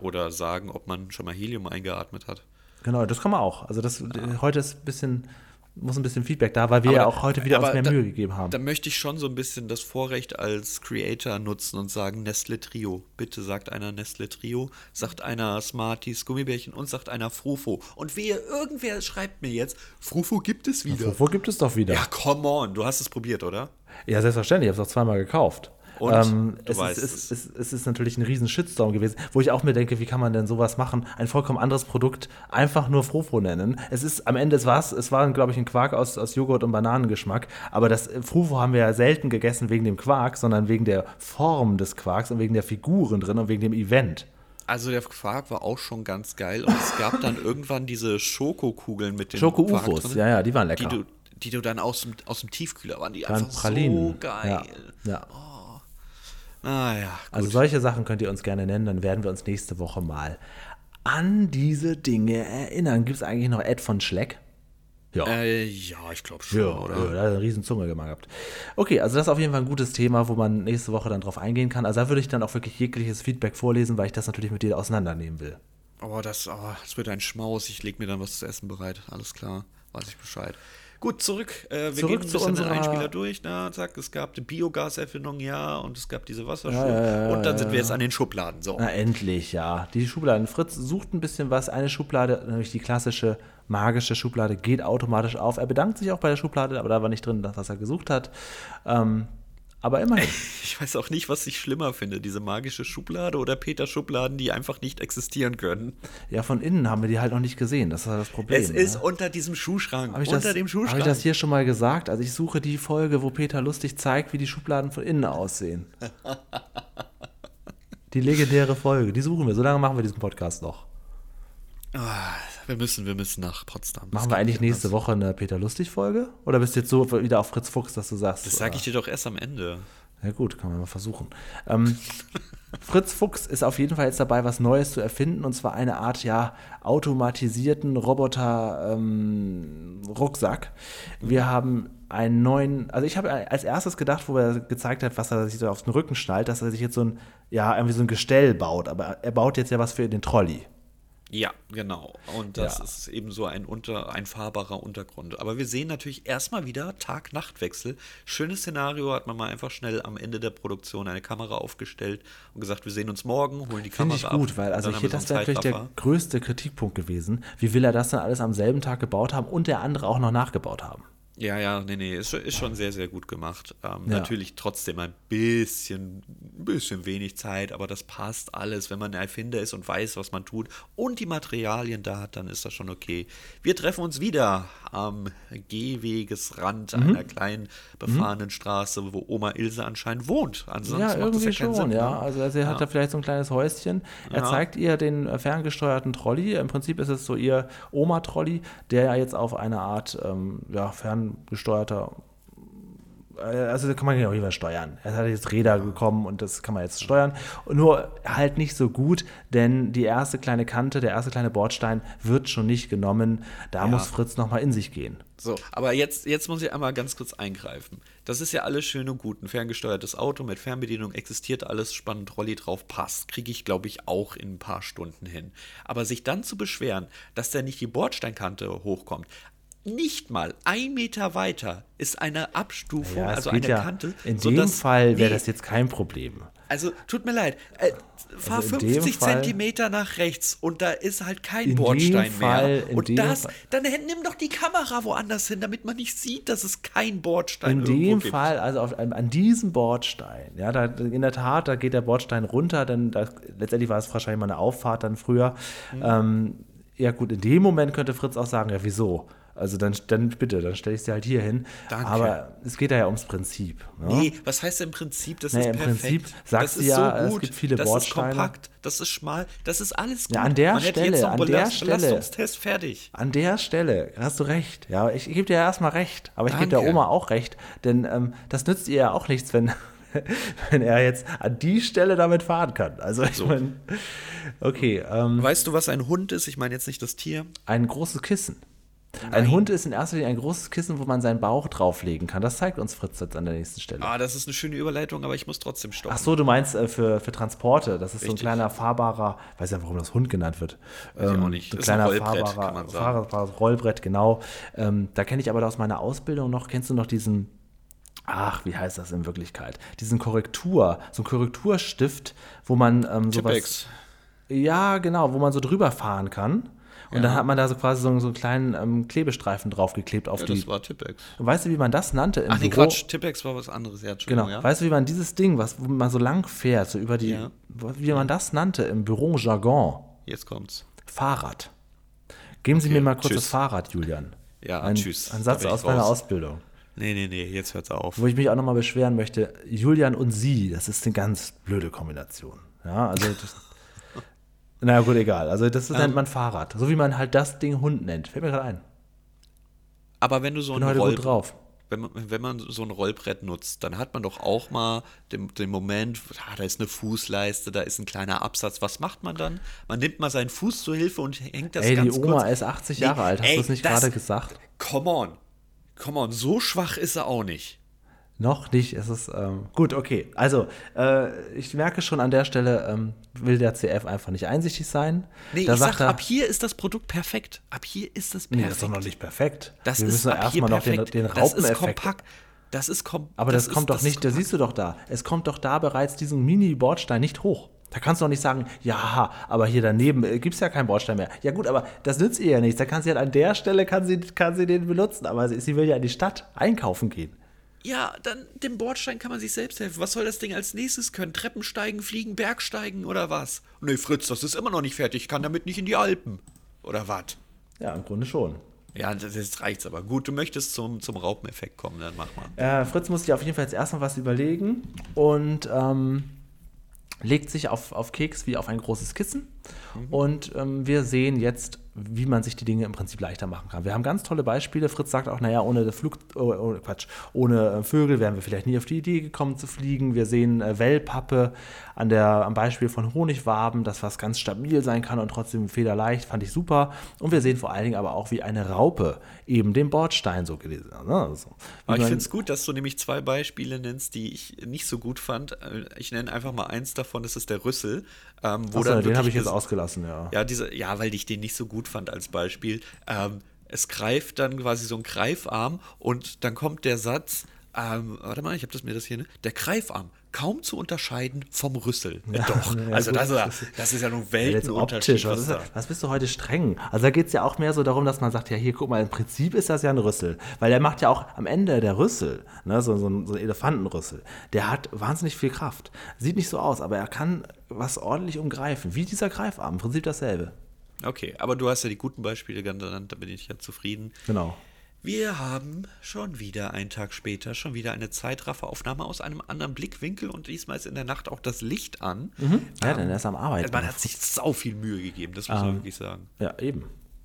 Oder sagen, ob man schon mal Helium eingeatmet hat. Genau, das kann man auch. Also das heute ist ein bisschen, muss ein bisschen Feedback da, weil wir ja auch heute wieder uns aber mehr da- Mühe gegeben haben. Da möchte ich schon so ein bisschen das Vorrecht als Creator nutzen und sagen Nestle Trio. Bitte sagt einer Nestle Trio, sagt einer Smarties Gummibärchen und sagt einer Frufo. Und wehe, irgendwer schreibt mir jetzt, Frufo gibt es wieder. Wo gibt es doch wieder? Ja, come on, du hast es probiert, oder? Ja, selbstverständlich. Ich habe es auch zweimal gekauft. Und? Ähm, Du es, weißt ist, es, es, es ist natürlich ein riesen Shitstorm gewesen, wo ich auch mir denke, wie kann man denn sowas machen? Ein vollkommen anderes Produkt einfach nur Frufo nennen. Es ist am Ende, es war es war, glaube ich, ein Quark aus, aus Joghurt und Bananengeschmack. Aber das äh, Frufo haben wir ja selten gegessen wegen dem Quark, sondern wegen der Form des Quarks und wegen der Figuren drin und wegen dem Event. Also der Quark war auch schon ganz geil und es gab dann irgendwann diese Schokokugeln mit den Schoko-Ufos, Quark drin, ja, ja, die waren die lecker. du, die du dann aus dem, aus dem Tiefkühler waren, die Waren einfach Pralinen. so geil. Ja, ja. Ah ja, Also solche Sachen könnt ihr uns gerne nennen, dann werden wir uns nächste Woche mal an diese Dinge erinnern. Gibt es eigentlich noch Ed von Schleck? Ja. Äh, ja, ich glaube schon, Ja, oder? ja, da hat er eine riesen Zunge gemacht gehabt. Okay, also das ist auf jeden Fall ein gutes Thema, wo man nächste Woche dann drauf eingehen kann. Also da würde ich dann auch wirklich jegliches Feedback vorlesen, weil ich das natürlich mit dir auseinandernehmen will. Oh, das, oh, das wird ein Schmaus. Ich lege mir dann was zu essen bereit. Alles klar, weiß ich Bescheid. Gut, zurück. Äh, wir Zurück gehen ein zu den unserer- Einspieler durch. Na, zack, es gab die Biogaserfindung, ja, und es gab diese Wasserschule. Ja, ja, und dann sind wir jetzt an den Schubladen. So. Na, endlich, ja. Die Schubladen. Fritz sucht ein bisschen was. Eine Schublade, nämlich die klassische magische Schublade, geht automatisch auf. Er bedankt sich auch bei der Schublade, aber da war nicht drin, das, was er gesucht hat. Ähm, aber immerhin. Ich weiß auch nicht, was ich schlimmer finde. Diese magische Schublade oder Peter-Schubladen, die einfach nicht existieren können. Ja, von innen haben wir die halt noch nicht gesehen. Das ist halt das Problem. Es ist ne? unter diesem Schuhschrank. Habe ich, unter das, dem Schuhschrank. ich das hier schon mal gesagt? Also ich suche die Folge, wo Peter lustig zeigt, wie die Schubladen von innen aussehen. Die legendäre Folge, die suchen wir. So lange machen wir diesen Podcast noch. Ah, wir müssen, wir müssen nach Potsdam. Machen wir eigentlich nächste. Woche eine Peter Lustig-Folge? Oder bist du jetzt so wieder auf Fritz Fuchs, dass du sagst. Das sage ich dir doch erst am Ende. Ja gut, kann man mal versuchen. Ähm, Fritz Fuchs ist auf jeden Fall jetzt dabei, was Neues zu erfinden, und zwar eine Art, ja, automatisierten Roboter-Rucksack. Wir haben einen neuen, also ich habe als erstes gedacht, wo er gezeigt hat, was er sich so auf den Rücken schnallt, dass er sich jetzt so ein, ja, irgendwie so ein Gestell baut, aber er baut jetzt ja was für den Trolley. Ja, genau. Und das Ja. ist eben so ein, unter, ein fahrbarer Untergrund. Aber wir sehen natürlich erstmal wieder Tag-Nacht-Wechsel. Schönes Szenario, hat man mal einfach schnell am Ende der Produktion eine Kamera aufgestellt und gesagt, wir sehen uns morgen, holen die Finde Kamera ich gut, ab. weil also hier, das wäre natürlich der größte Kritikpunkt gewesen. Wie will er das dann alles am selben Tag gebaut haben und der andere auch noch nachgebaut haben? Ja, ja, nee, nee, ist, ist schon sehr, sehr gut gemacht. Ähm, Ja. Natürlich trotzdem ein bisschen, ein bisschen wenig Zeit, aber das passt alles. Wenn man ein Erfinder ist und weiß, was man tut und die Materialien da hat, dann ist das schon okay. Wir treffen uns wieder am Gehwegesrand Mhm. einer kleinen befahrenen Straße, wo Oma Ilse anscheinend wohnt. Ansonsten Ja, macht das irgendwie ja keinen schon, Sinn, ja. ne? Also, also er hat da vielleicht so ein kleines Häuschen. Er Ja. zeigt ihr den ferngesteuerten Trolley. Im Prinzip ist es so ihr Oma-Trolley, der ja jetzt auf eine Art ähm, ja, ferngesteuerter äh, also da kann man ja auch immer steuern. Er hat jetzt Räder bekommen und das kann man jetzt steuern. Und nur halt nicht so gut, denn die erste kleine Kante, der erste kleine Bordstein wird schon nicht genommen. Da muss Fritz nochmal in sich gehen. So, aber jetzt, jetzt muss ich einmal ganz kurz eingreifen. Das ist ja alles schön und gut. Ein ferngesteuertes Auto mit Fernbedienung existiert alles, spannend Trolley drauf, passt. Kriege ich, glaube ich, auch in ein paar Stunden hin. Aber sich dann zu beschweren, dass da nicht die Bordsteinkante hochkommt, nicht mal ein Meter weiter ist eine Abstufung, Ja, also eine ja, Kante. in dem sodass- Fall wäre Nee, das jetzt kein Problem. Also, tut mir leid. Äh, fahr Also in dem 50 Fall- Zentimeter nach rechts und da ist halt kein In Bordstein Fall- mehr. in Und das, dann nimm doch die Kamera woanders hin, damit man nicht sieht, dass es kein Bordstein In irgendwo dem gibt. Fall, also auf, an diesem Bordstein, ja, da, in der Tat, da geht der Bordstein runter, denn da, letztendlich war es wahrscheinlich mal eine Auffahrt dann früher. Mhm. Ähm, ja gut, in dem Moment könnte Fritz auch sagen, ja wieso? Also dann, dann bitte, dann stelle ich sie halt hier hin. Danke. Aber es geht da ja ums Prinzip. Ne? Nee, was heißt im Prinzip? Das Nee, ist im perfekt. Prinzip sagt das ist ja, so es gut. gibt viele das Bordsteine. ist kompakt, das ist schmal, das ist alles gut. Ja, an der Man Stelle, an der Stelle. Fertig. An der Stelle hast du recht. Ja, ich, gebe dir ja erstmal recht. Aber ich gebe der. Oma auch recht. Denn ähm, das nützt ihr ja auch nichts, wenn, wenn er jetzt an die Stelle damit fahren kann. Also ich So. meine, okay, ähm, Weißt du, was ein Hund ist? Ich meine jetzt nicht das Tier. ein großes Kissen. Ein Hund ist in erster Linie ein großes Kissen, wo man seinen Bauch drauflegen kann. Das zeigt uns Fritz jetzt an der nächsten Stelle. Ah, das ist eine schöne Überleitung, aber ich muss trotzdem stoppen. Ach so, du meinst äh, für, für Transporte. Das ist so ein Richtig. kleiner fahrbarer, weiß ja, warum das Hund genannt wird. Ähm, Weiß ich auch nicht. So ein Ist ein kleiner Rollbrett, fahrbarer, fahrbares Rollbrett, genau. Ähm, da kenne ich aber aus meiner Ausbildung noch, kennst du noch diesen, ach, wie heißt das in Wirklichkeit? Diesen Korrektur, so ein Korrekturstift, wo man ähm, sowas. Tippex. Ja, genau, wo man so drüber fahren kann. Und dann Ja. hat man da so quasi so, so einen kleinen ähm, Klebestreifen draufgeklebt auf Ja, die. das war Tippex. Weißt du, wie man das nannte im Ach nee, Büro? Quatsch, Tippex war was anderes. Ja, Genau. Ja. Weißt du, wie man dieses Ding, was wo man so lang fährt, so über die, Ja. wie man das nannte im Bürojargon? Jetzt kommt's. Fahrrad. Geben Sie Okay, mir mal kurz tschüss. das Fahrrad, Julian. Ja, ein, tschüss. Ein Da Satz aus meiner raus. Ausbildung. Nee, nee, nee, jetzt hört's auf. Wo ich mich auch nochmal beschweren möchte, Julian und Sie, das ist eine ganz blöde Kombination. Ja, also das, Na gut, egal. Also das Ähm. nennt man Fahrrad. So wie man halt das Ding Hund nennt. Fällt mir gerade ein. Aber wenn du so ein Roll drauf. wenn man, wenn man so ein Rollbrett nutzt, dann hat man doch auch mal den, den Moment, ah, da ist eine Fußleiste, da ist ein kleiner Absatz. Was macht man dann? Man nimmt mal seinen Fuß zur Hilfe und hängt das Ey, die ganz Oma kurz. ist 80 Nee, Jahre alt. Hast ey, du es nicht gerade gesagt? Come on. Come on, so schwach ist er auch nicht. Noch nicht. Es ist ähm, gut, okay. Also, äh, ich merke schon an der Stelle, ähm, will der CF einfach nicht einsichtig sein. Nee, da ich sag, er, ab hier ist das Produkt perfekt. Ab hier ist nee, perfekt. das ist doch noch nicht perfekt. Das Wir ist müssen erstmal noch den, den das ist Raupeneffekt. kompakt. Das ist kom Aber das, ist- kommt doch das nicht, ist das kompakt. siehst du doch da. Es kommt doch da bereits diesen Mini-Bordstein nicht hoch. Da kannst du doch nicht sagen, ja, aber hier daneben gibt es ja keinen Bordstein mehr. Ja gut, aber das nützt ihr ja nichts. Da kann sie halt an der Stelle, kann sie, kann sie den benutzen. Aber sie, sie will ja in die Stadt einkaufen gehen. Ja, dann dem Bordstein kann man sich selbst helfen. Was soll das Ding als nächstes können? Treppen steigen, fliegen, Bergsteigen oder was? Nee, Fritz, das ist immer noch nicht fertig. Ich kann damit nicht in die Alpen. Oder was? Ja, im Grunde schon. Ja, das jetzt reicht's aber. Gut, du möchtest zum, zum Raupeneffekt kommen, dann mach mal. Äh, Fritz muss sich auf jeden Fall jetzt erstmal was überlegen und ähm, legt sich auf, auf Keks wie auf ein großes Kissen. Und ähm, wir sehen jetzt, wie man sich die Dinge im Prinzip leichter machen kann. Wir haben ganz tolle Beispiele. Fritz sagt auch, naja, ohne Flug, oh, oh, Quatsch, ohne äh, Vögel wären wir vielleicht nie auf die Idee gekommen zu fliegen. Wir sehen äh, Wellpappe an der, am Beispiel von Honigwaben, das was ganz stabil sein kann und trotzdem federleicht, fand ich super. Und wir sehen vor allen Dingen aber auch, wie eine Raupe eben den Bordstein so gelesen hat. Ne? So, wie Aber ich finde es gut, dass du nämlich zwei Beispiele nennst, die ich nicht so gut fand. Äh, Ich nenne einfach mal eins davon, das ist der Rüssel. Ähm, wo Achso, dann den habe ich jetzt ausgelassen, ja. Ja, diese, ja, weil ich den nicht so gut fand als Beispiel. Ähm, es greift dann quasi so ein Greifarm und dann kommt der Satz, ähm, warte mal, ich habe das mir das hier, ne? Der Greifarm, kaum zu unterscheiden vom Rüssel. Ja, Doch, ja, also das, ist, das ist ja nun Weltenunterschied. Was, was, was bist du heute streng? Also da geht es ja auch mehr so darum, dass man sagt, ja hier, guck mal, im Prinzip ist das ja ein Rüssel. Weil der macht ja auch am Ende der Rüssel, ne, so, so, ein, so ein Elefantenrüssel, der hat wahnsinnig viel Kraft. Sieht nicht so aus, aber er kann was ordentlich umgreifen. Wie dieser Greifarm, im Prinzip dasselbe. Okay, aber du hast ja die guten Beispiele genannt, da bin ich ja zufrieden. Genau. Wir haben schon wieder einen Tag später, schon wieder eine Zeitrafferaufnahme aus einem anderen Blickwinkel und diesmal ist in der Nacht auch das Licht an. Mhm. Ja, ähm, denn er ist am Arbeiten. Man hat sich sau viel Mühe gegeben, das muss ähm, man wirklich sagen. Ja, eben.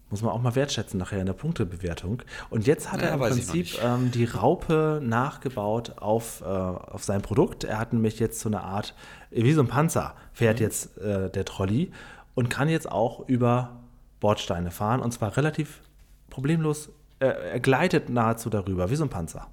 Muss man auch mal wertschätzen nachher in der Punktebewertung. Und jetzt hat ja, er im Prinzip ähm, die Raupe nachgebaut auf, äh, auf sein Produkt. Er hat nämlich jetzt so eine Art, wie so ein Panzer, fährt mhm. jetzt äh, der Trolley und kann jetzt auch über Bordsteine fahren und zwar relativ problemlos äh, er gleitet nahezu darüber, wie so ein Panzer.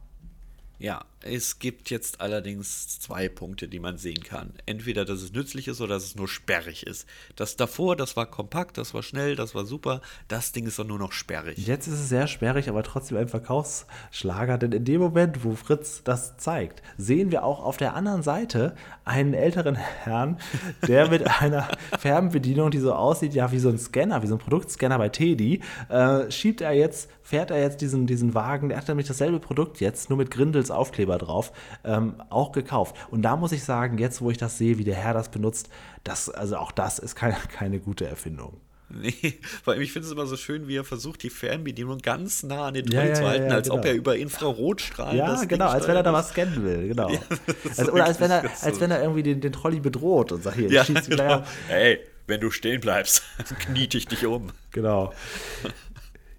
Ja, es gibt jetzt allerdings zwei Punkte, die man sehen kann. Entweder, dass es nützlich ist oder dass es nur sperrig ist. Das davor, das war kompakt, das war schnell, das war super. Das Ding ist doch nur noch sperrig. Jetzt ist es sehr sperrig, aber trotzdem ein Verkaufsschlager. Denn in dem Moment, wo Fritz das zeigt, sehen wir auch auf der anderen Seite einen älteren Herrn, der mit einer Fernbedienung, die so aussieht, ja, wie so ein Scanner, wie so ein Produktscanner bei Teddy, äh, schiebt er jetzt, fährt er jetzt diesen, diesen Wagen. Der hat nämlich dasselbe Produkt jetzt, nur mit Grindels Aufkleber Aufkleber drauf, ähm, auch gekauft. Und da muss ich sagen, jetzt wo ich das sehe, wie der Herr das benutzt, das, also auch das ist keine, keine gute Erfindung. Nee, vor allem, ich finde es immer so schön, wie er versucht, die Fernbedienung ganz nah an den Trolley ja, zu halten, ja, ja, als genau. ob er über Infrarotstrahlen. Ja, genau, als wenn er da was scannen will, genau. also, oder als wenn, er, als wenn er irgendwie den, den Trolley bedroht und sagt, hier, ja, genau. Hey, wenn du stehen bleibst, kniete ich dich um. Genau.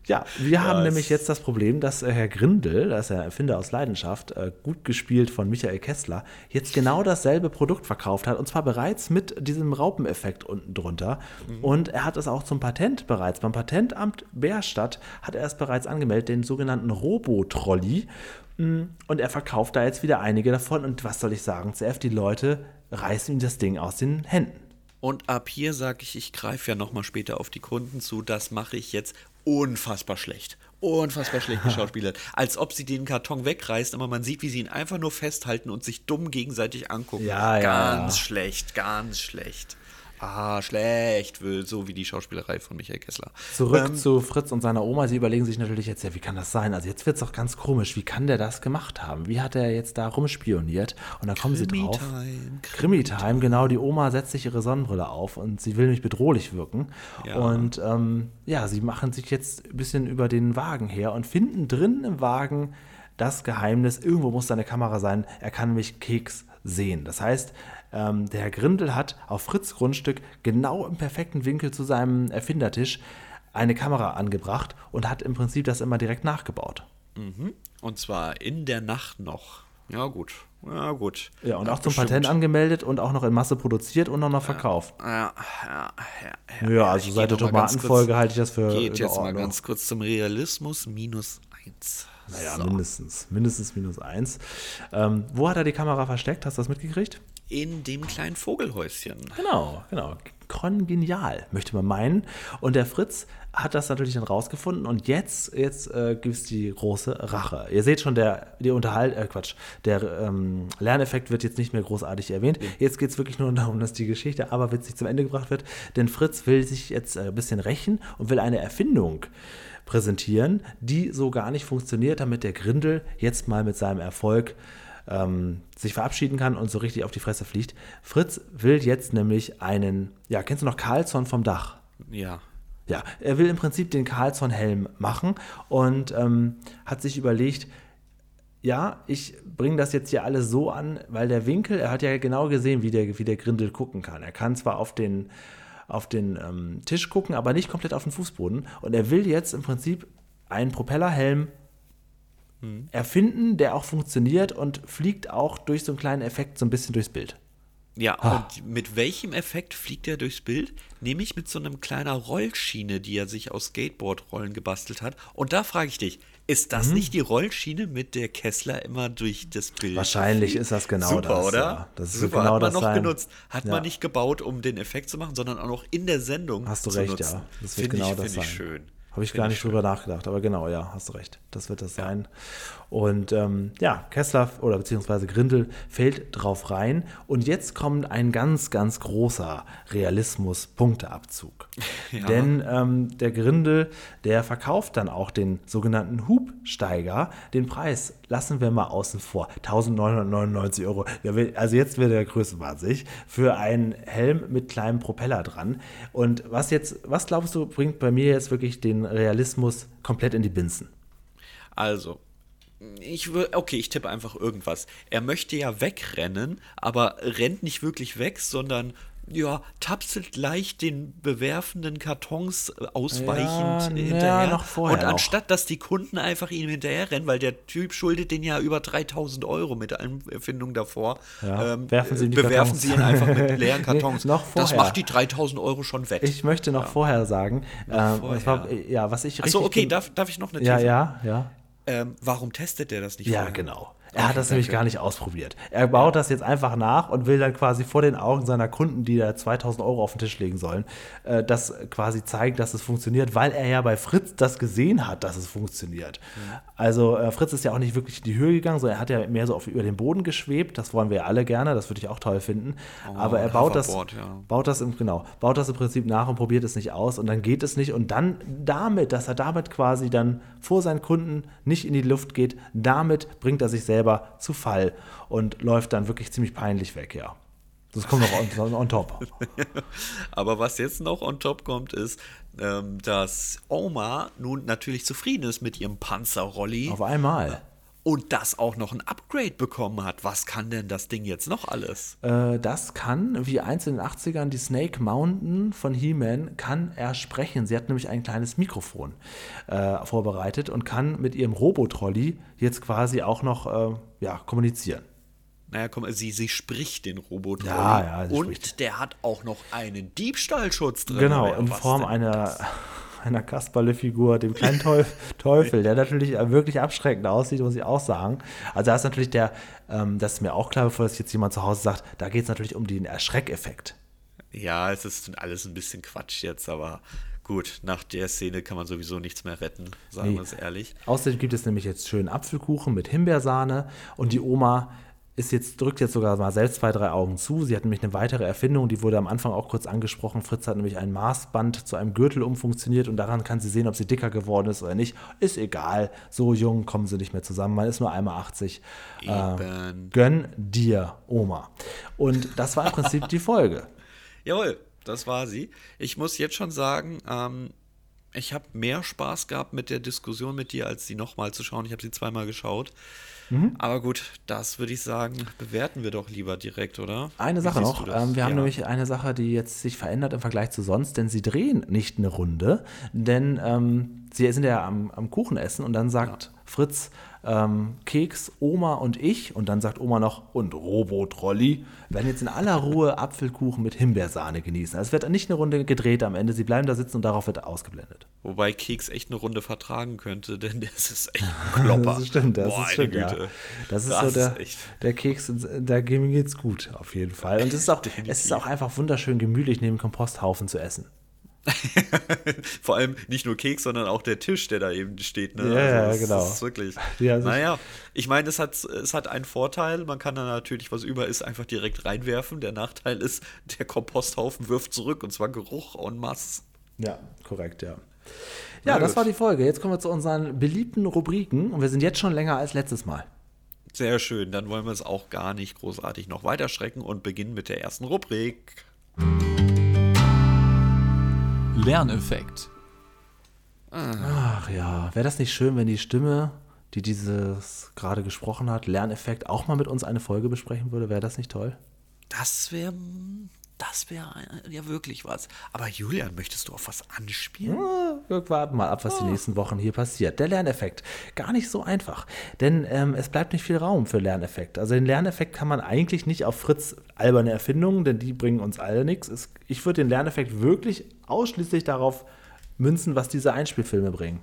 Ja, wir ja, haben nämlich jetzt das Problem, dass äh, Herr Grindel, das ist der Erfinder aus Leidenschaft, äh, gut gespielt von Michael Kessler, jetzt genau dasselbe Produkt verkauft hat und zwar bereits mit diesem Raupeneffekt unten drunter. Mhm. Und er hat es auch zum Patent bereits. Beim Patentamt Bärstadt hat er es bereits angemeldet, den sogenannten Robotrolley. Mm, und er verkauft da jetzt wieder einige davon. Und was soll ich sagen, CF, die Leute reißen ihm das Ding aus den Händen. Und ab hier sage ich, ich greife ja nochmal später auf die Kunden zu. Das mache ich jetzt unfassbar schlecht. Unfassbar schlecht geschauspielert. Als ob sie den Karton wegreißt, aber man sieht, wie sie ihn einfach nur festhalten und sich dumm gegenseitig angucken. Ja, ganz ja. schlecht, ganz schlecht ah, schlecht wird, so wie die Schauspielerei von Michael Kessler. Zurück ähm, zu Fritz und seiner Oma. Sie überlegen sich natürlich jetzt, ja, wie kann das sein? Also jetzt wird es doch ganz komisch. Wie kann der das gemacht haben? Wie hat er jetzt da rumspioniert? Und dann kommen sie drauf. Krimi-Time, genau. Die Oma setzt sich ihre Sonnenbrille auf und sie will nämlich bedrohlich wirken. Ja. Und ähm, ja, sie machen sich jetzt ein bisschen über den Wagen her und finden drin im Wagen das Geheimnis. Irgendwo muss da eine Kamera sein. Er kann nämlich Keks sehen. Das heißt, ähm, der Herr Grindel hat auf Fritz Grundstück genau im perfekten Winkel zu seinem Erfindertisch eine Kamera angebracht und hat im Prinzip das immer direkt nachgebaut. Mhm. Und zwar in der Nacht noch. Ja, gut. Ja, gut. Ja, und auch zum bestimmt. Patent angemeldet und auch noch in Masse produziert und auch noch verkauft. Ja, ja, ja. Ja, ja also seit der Tomatenfolge halte ich das für. Geht jetzt mal ganz kurz zum Realismus. Minus eins. Naja, so. mindestens. Mindestens minus eins. Ähm, wo hat er die Kamera versteckt? Hast du das mitgekriegt? In dem kleinen Vogelhäuschen. Genau, genau. Kongenial, möchte man meinen. Und der Fritz hat das natürlich dann rausgefunden und jetzt, jetzt äh, gibt es die große Rache. Ihr seht schon, der, die Unterhalt, äh, Quatsch, der ähm, Lerneffekt wird jetzt nicht mehr großartig erwähnt. Jetzt geht es wirklich nur darum, dass die Geschichte aber witzig zum Ende gebracht wird. Denn Fritz will sich jetzt äh, ein bisschen rächen und will eine Erfindung präsentieren, die so gar nicht funktioniert, damit der Grindel jetzt mal mit seinem Erfolg ähm, sich verabschieden kann und so richtig auf die Fresse fliegt. Fritz will jetzt nämlich einen, ja, kennst du noch Carlsson vom Dach? Ja. Ja, er will im Prinzip den Carlsson-Helm machen und ähm, hat sich überlegt, ja, ich bringe das jetzt hier alles so an, weil der Winkel, er hat ja genau gesehen, wie der, wie der Grindel gucken kann. Er kann zwar auf den, auf den ähm, Tisch gucken, aber nicht komplett auf den Fußboden. Und er will jetzt im Prinzip einen Propellerhelm mhm. erfinden, der auch funktioniert und fliegt auch durch so einen kleinen Effekt so ein bisschen durchs Bild. Ja, ah. und mit welchem Effekt fliegt er durchs Bild? Nämlich mit so einem kleiner Rollschiene, die er sich aus Skateboard-Rollen gebastelt hat. Und da frage ich dich, ist das mhm. nicht die Rollschiene, mit der Kessler immer durch das Bild Wahrscheinlich fliegt? ist das genau Super, das. oder? Ja. Das ist Super, genau hat man noch sein. genutzt. Hat ja. man nicht gebaut, um den Effekt zu machen, sondern auch noch in der Sendung Hast du recht, nutzen. ja. Das wird Find genau ich, das sein. Ich schön. Habe ich gar nicht drüber nachgedacht, aber genau, ja, hast du recht. Das wird das sein. Und ähm, ja, Kessler oder beziehungsweise Grindel fällt drauf rein. Und jetzt kommt ein ganz, ganz großer Realismus-Punkteabzug. Ja. Denn ähm, der Grindel, der verkauft dann auch den sogenannten Hubsteiger. Den Preis lassen wir mal außen vor. 1999 Euro. Also jetzt wird der größenwahnsinnig. Für einen Helm mit kleinem Propeller dran. Und was jetzt, was glaubst du, bringt bei mir jetzt wirklich den Realismus komplett in die Binsen? Also, ich okay, ich tippe einfach irgendwas. Er möchte ja wegrennen, aber rennt nicht wirklich weg, sondern ja, tapselt leicht den bewerfenden Kartons äh, ausweichend ja, hinterher. Ja, noch vorher und anstatt, noch. dass die Kunden einfach ihm hinterher rennen, weil der Typ schuldet den ja über 3000 Euro mit allen Erfindungen davor, ja, ähm, werfen sie bewerfen Kartons. sie ihn einfach mit leeren Kartons. nee, noch vorher. Das macht die 3000 Euro schon wett. Ich möchte noch vorher sagen, ähm, vorher. War, ja, was ich Achso, okay, darf, darf ich noch eine Tiefe? Ja, ja, ja. Ähm, warum testet der das nicht Ja, vorher? genau. Er hat das nämlich gar nicht ausprobiert. Er baut das jetzt einfach nach und will dann quasi vor den Augen seiner Kunden, die da 2000 Euro auf den Tisch legen sollen, äh, das quasi zeigen, dass es funktioniert, weil er ja bei Fritz das gesehen hat, dass es funktioniert. Mhm. Also äh, Fritz ist ja auch nicht wirklich in die Höhe gegangen, sondern er hat ja mehr so auf, über den Boden geschwebt. Das wollen wir ja alle gerne, das würde ich auch toll finden. Oh, Aber er baut das, ja. baut das im, genau, baut das im Prinzip nach und probiert es nicht aus und dann geht es nicht. Und dann damit, dass er damit quasi dann vor seinen Kunden nicht in die Luft geht, damit bringt er sich selber zu Fall und läuft dann wirklich ziemlich peinlich weg, ja. Das kommt noch on, on top. Aber was jetzt noch on top kommt, ist, ähm, dass Oma nun natürlich zufrieden ist mit ihrem Panzerrolli. Auf einmal und das auch noch ein Upgrade bekommen hat. Was kann denn das Ding jetzt noch alles? Äh, das kann, wie eins in den 80ern, die Snake Mountain von He-Man, kann er sprechen. Sie hat nämlich ein kleines Mikrofon äh, vorbereitet und kann mit ihrem Robotrolli jetzt quasi auch noch äh, ja, kommunizieren. Naja, komm, sie, sie spricht den Robotrolli. Ja, ja, und spricht. der hat auch noch einen Diebstahlschutz drin. Genau, in Form einer einer Kasperle-Figur, dem kleinen Teufel, der natürlich wirklich abschreckend aussieht, muss ich auch sagen. Also da ist natürlich der, ähm, das ist mir auch klar, bevor das jetzt jemand zu Hause sagt, da geht es natürlich um den Erschreckeffekt. Ja, es ist alles ein bisschen Quatsch jetzt, aber gut, nach der Szene kann man sowieso nichts mehr retten, sagen nee. wir es ehrlich. Außerdem gibt es nämlich jetzt schönen Apfelkuchen mit Himbeersahne und die Oma ist jetzt, drückt jetzt sogar mal selbst zwei, drei Augen zu. Sie hat nämlich eine weitere Erfindung, die wurde am Anfang auch kurz angesprochen. Fritz hat nämlich ein Maßband zu einem Gürtel umfunktioniert und daran kann sie sehen, ob sie dicker geworden ist oder nicht. Ist egal, so jung kommen sie nicht mehr zusammen. Man ist nur einmal 80. Äh, gönn dir, Oma. Und das war im Prinzip die Folge. Jawohl, das war sie. Ich muss jetzt schon sagen, ähm, ich habe mehr Spaß gehabt mit der Diskussion mit dir, als sie nochmal zu schauen. Ich habe sie zweimal geschaut. Mhm. Aber gut, das würde ich sagen, bewerten wir doch lieber direkt, oder? Eine Sache noch. Ähm, wir ja. haben nämlich eine Sache, die jetzt sich verändert im Vergleich zu sonst, denn sie drehen nicht eine Runde, denn ähm, sie sind ja am, am Kuchen essen und dann sagt ja. Fritz, ähm, Keks, Oma und ich. Und dann sagt Oma noch, und Robotrolli, werden jetzt in aller Ruhe Apfelkuchen mit Himbeersahne genießen. Also es wird nicht eine Runde gedreht am Ende. Sie bleiben da sitzen und darauf wird ausgeblendet. Wobei Keks echt eine Runde vertragen könnte, denn das ist echt ein Klopper. das stimmt, das Boah, ist stimmt, ja. Das ist das so der, ist der Keks, da geht's gut, auf jeden Fall. Und es ist, auch, es ist auch einfach wunderschön gemütlich, neben Komposthaufen zu essen. Vor allem nicht nur Keks, sondern auch der Tisch, der da eben steht. Ne? Ja, also, genau. Das ist wirklich. Ja, naja, ich meine, es hat, es hat einen Vorteil. Man kann da natürlich, was über ist, einfach direkt reinwerfen. Der Nachteil ist, der Komposthaufen wirft zurück und zwar Geruch en masse. Ja, korrekt, ja. Ja, Na das gut. war die Folge. Jetzt kommen wir zu unseren beliebten Rubriken und wir sind jetzt schon länger als letztes Mal. Sehr schön, dann wollen wir es auch gar nicht großartig noch weiter schrecken und beginnen mit der ersten Rubrik. Lerneffekt. Ach ja, wäre das nicht schön, wenn die Stimme, die dieses gerade gesprochen hat, Lerneffekt, auch mal mit uns eine Folge besprechen würde? Wäre das nicht toll? Das wäre das wäre ja wirklich was. Aber Julian, möchtest du auf was anspielen? Ja, wir warten mal ab, was oh. die nächsten Wochen hier passiert. Der Lerneffekt. Gar nicht so einfach. Denn ähm, es bleibt nicht viel Raum für Lerneffekt. Also den Lerneffekt kann man eigentlich nicht auf Fritz alberne Erfindungen, denn die bringen uns alle nichts. Ich würde den Lerneffekt wirklich ausschließlich darauf münzen, was diese Einspielfilme bringen.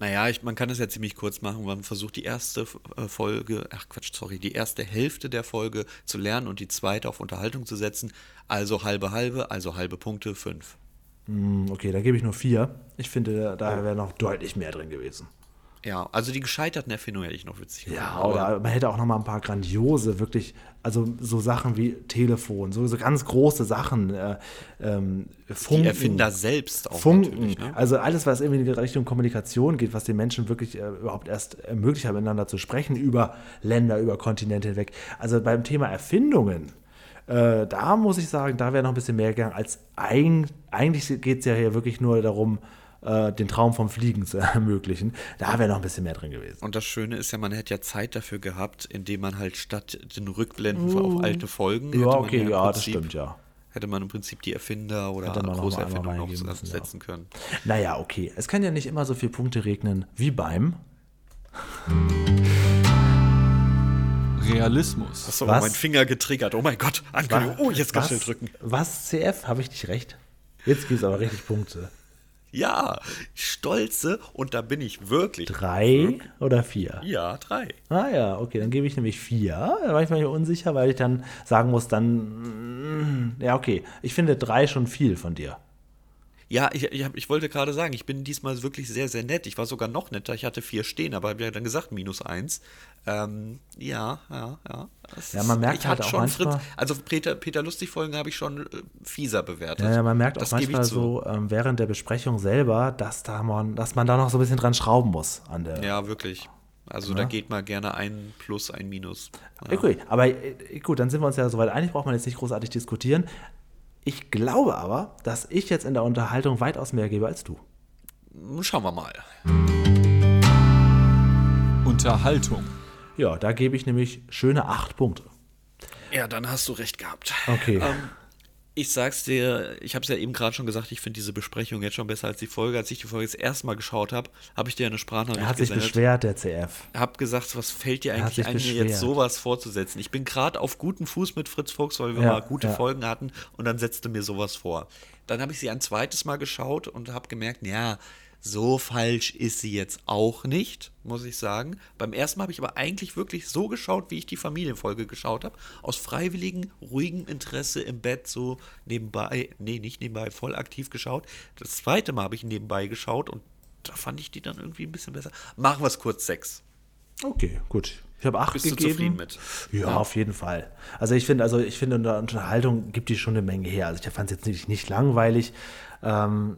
Naja, ich, man kann es ja ziemlich kurz machen. Man versucht die erste äh, Folge, ach Quatsch, sorry, die erste Hälfte der Folge zu lernen und die zweite auf Unterhaltung zu setzen. Also halbe halbe, also halbe Punkte, fünf. Hm, okay, da gebe ich nur vier. Ich finde, da wäre noch deutlich mehr drin gewesen. Ja, also die gescheiterten Erfindungen hätte ich noch witzig Ja, gefunden, oder man hätte auch noch mal ein paar grandiose, wirklich, also so Sachen wie Telefon, so, so ganz große Sachen, äh, ähm, Funken. die Erfinder selbst auch Funken. Ne? also alles, was irgendwie in die Richtung Kommunikation geht, was den Menschen wirklich äh, überhaupt erst ermöglicht hat, miteinander zu sprechen, über Länder, über Kontinente hinweg. Also beim Thema Erfindungen, äh, da muss ich sagen, da wäre noch ein bisschen mehr gegangen, als ein, eigentlich geht es ja hier wirklich nur darum, äh, den Traum vom Fliegen zu ermöglichen. Da wäre noch ein bisschen mehr drin gewesen. Und das Schöne ist ja, man hätte ja Zeit dafür gehabt, indem man halt statt den Rückblenden auf alte Folgen. hätte Ja, man okay, im ja, das Prinzip- stimmt, ja. Hätte man im Prinzip die Erfinder oder Hätte man noch große mal einmal Erfindungen noch müssen, ja. setzen können. Naja, okay. Es kann ja nicht immer so viele Punkte regnen wie beim. Realismus. Achso, Was? mein Finger getriggert. Oh mein Gott, Ankündigung. Oh, jetzt ganz schnell was, drücken. was CF? Habe ich nicht recht? Jetzt gibt es aber richtig Punkte. Ja, stolze. Und da bin ich wirklich. Drei oder vier? Ja, drei. Ah ja, okay, dann gebe ich nämlich vier. Da war ich mir unsicher, weil ich dann sagen muss, dann. mm, Ja, okay. Ich finde drei schon viel von dir. Ja, ich, ich, hab, ich wollte gerade sagen, ich bin diesmal wirklich sehr, sehr nett. Ich war sogar noch netter. Ich hatte vier stehen, aber habe ja dann gesagt, minus eins. Ähm, ja, ja, ja. Das Ja, man merkt ich halt auch schon manchmal- Fritz, also Peter, Peter Lustig-Folgen habe ich schon äh, fieser bewertet. Ja, ja, man merkt auch Das ich manchmal so ähm, während der Besprechung selber, dass, da man, dass man da noch so ein bisschen dran schrauben muss an der. Ja, wirklich. Also da geht mal gerne ein Plus, ein Minus. Ja. Okay, aber äh, gut, dann sind wir uns ja soweit einig, braucht man jetzt nicht großartig diskutieren. Ich glaube aber, dass ich jetzt in der Unterhaltung weitaus mehr gebe als du. Schauen wir mal. Unterhaltung. Ja, da gebe ich nämlich schöne acht Punkte. Ja, dann hast du recht gehabt. Okay. Ähm, ich sag's dir, ich habe es ja eben gerade schon gesagt, ich finde diese Besprechung jetzt schon besser als die Folge. Als ich die Folge das erste Mal geschaut habe, habe ich dir eine Sprachnachricht Er hat sich gesendet. beschwert, der CF. Hab gesagt, was fällt dir eigentlich sich ein, mir jetzt sowas vorzusetzen? Ich bin gerade auf guten Fuß mit Fritz Fuchs, weil wir Ja, mal gute ja. Folgen hatten und dann setzte mir sowas vor. Dann habe ich sie ein zweites Mal geschaut und habe gemerkt, ja, so falsch ist sie jetzt auch nicht, muss ich sagen. Beim ersten Mal habe ich aber eigentlich wirklich so geschaut, wie ich die Familienfolge geschaut habe. Aus freiwilligem, ruhigem Interesse im Bett so nebenbei, nee, nicht nebenbei, voll aktiv geschaut. Das zweite Mal habe ich nebenbei geschaut und da fand ich die dann irgendwie ein bisschen besser. Machen wir es kurz sechs. Okay, gut. Ich habe acht Bist du gegeben. zufrieden mit? Ja, auf jeden Fall. Also ich finde, also ich finde, in der Unterhaltung gibt die schon eine Menge her. Also ich fand es jetzt nicht, nicht langweilig. Ähm,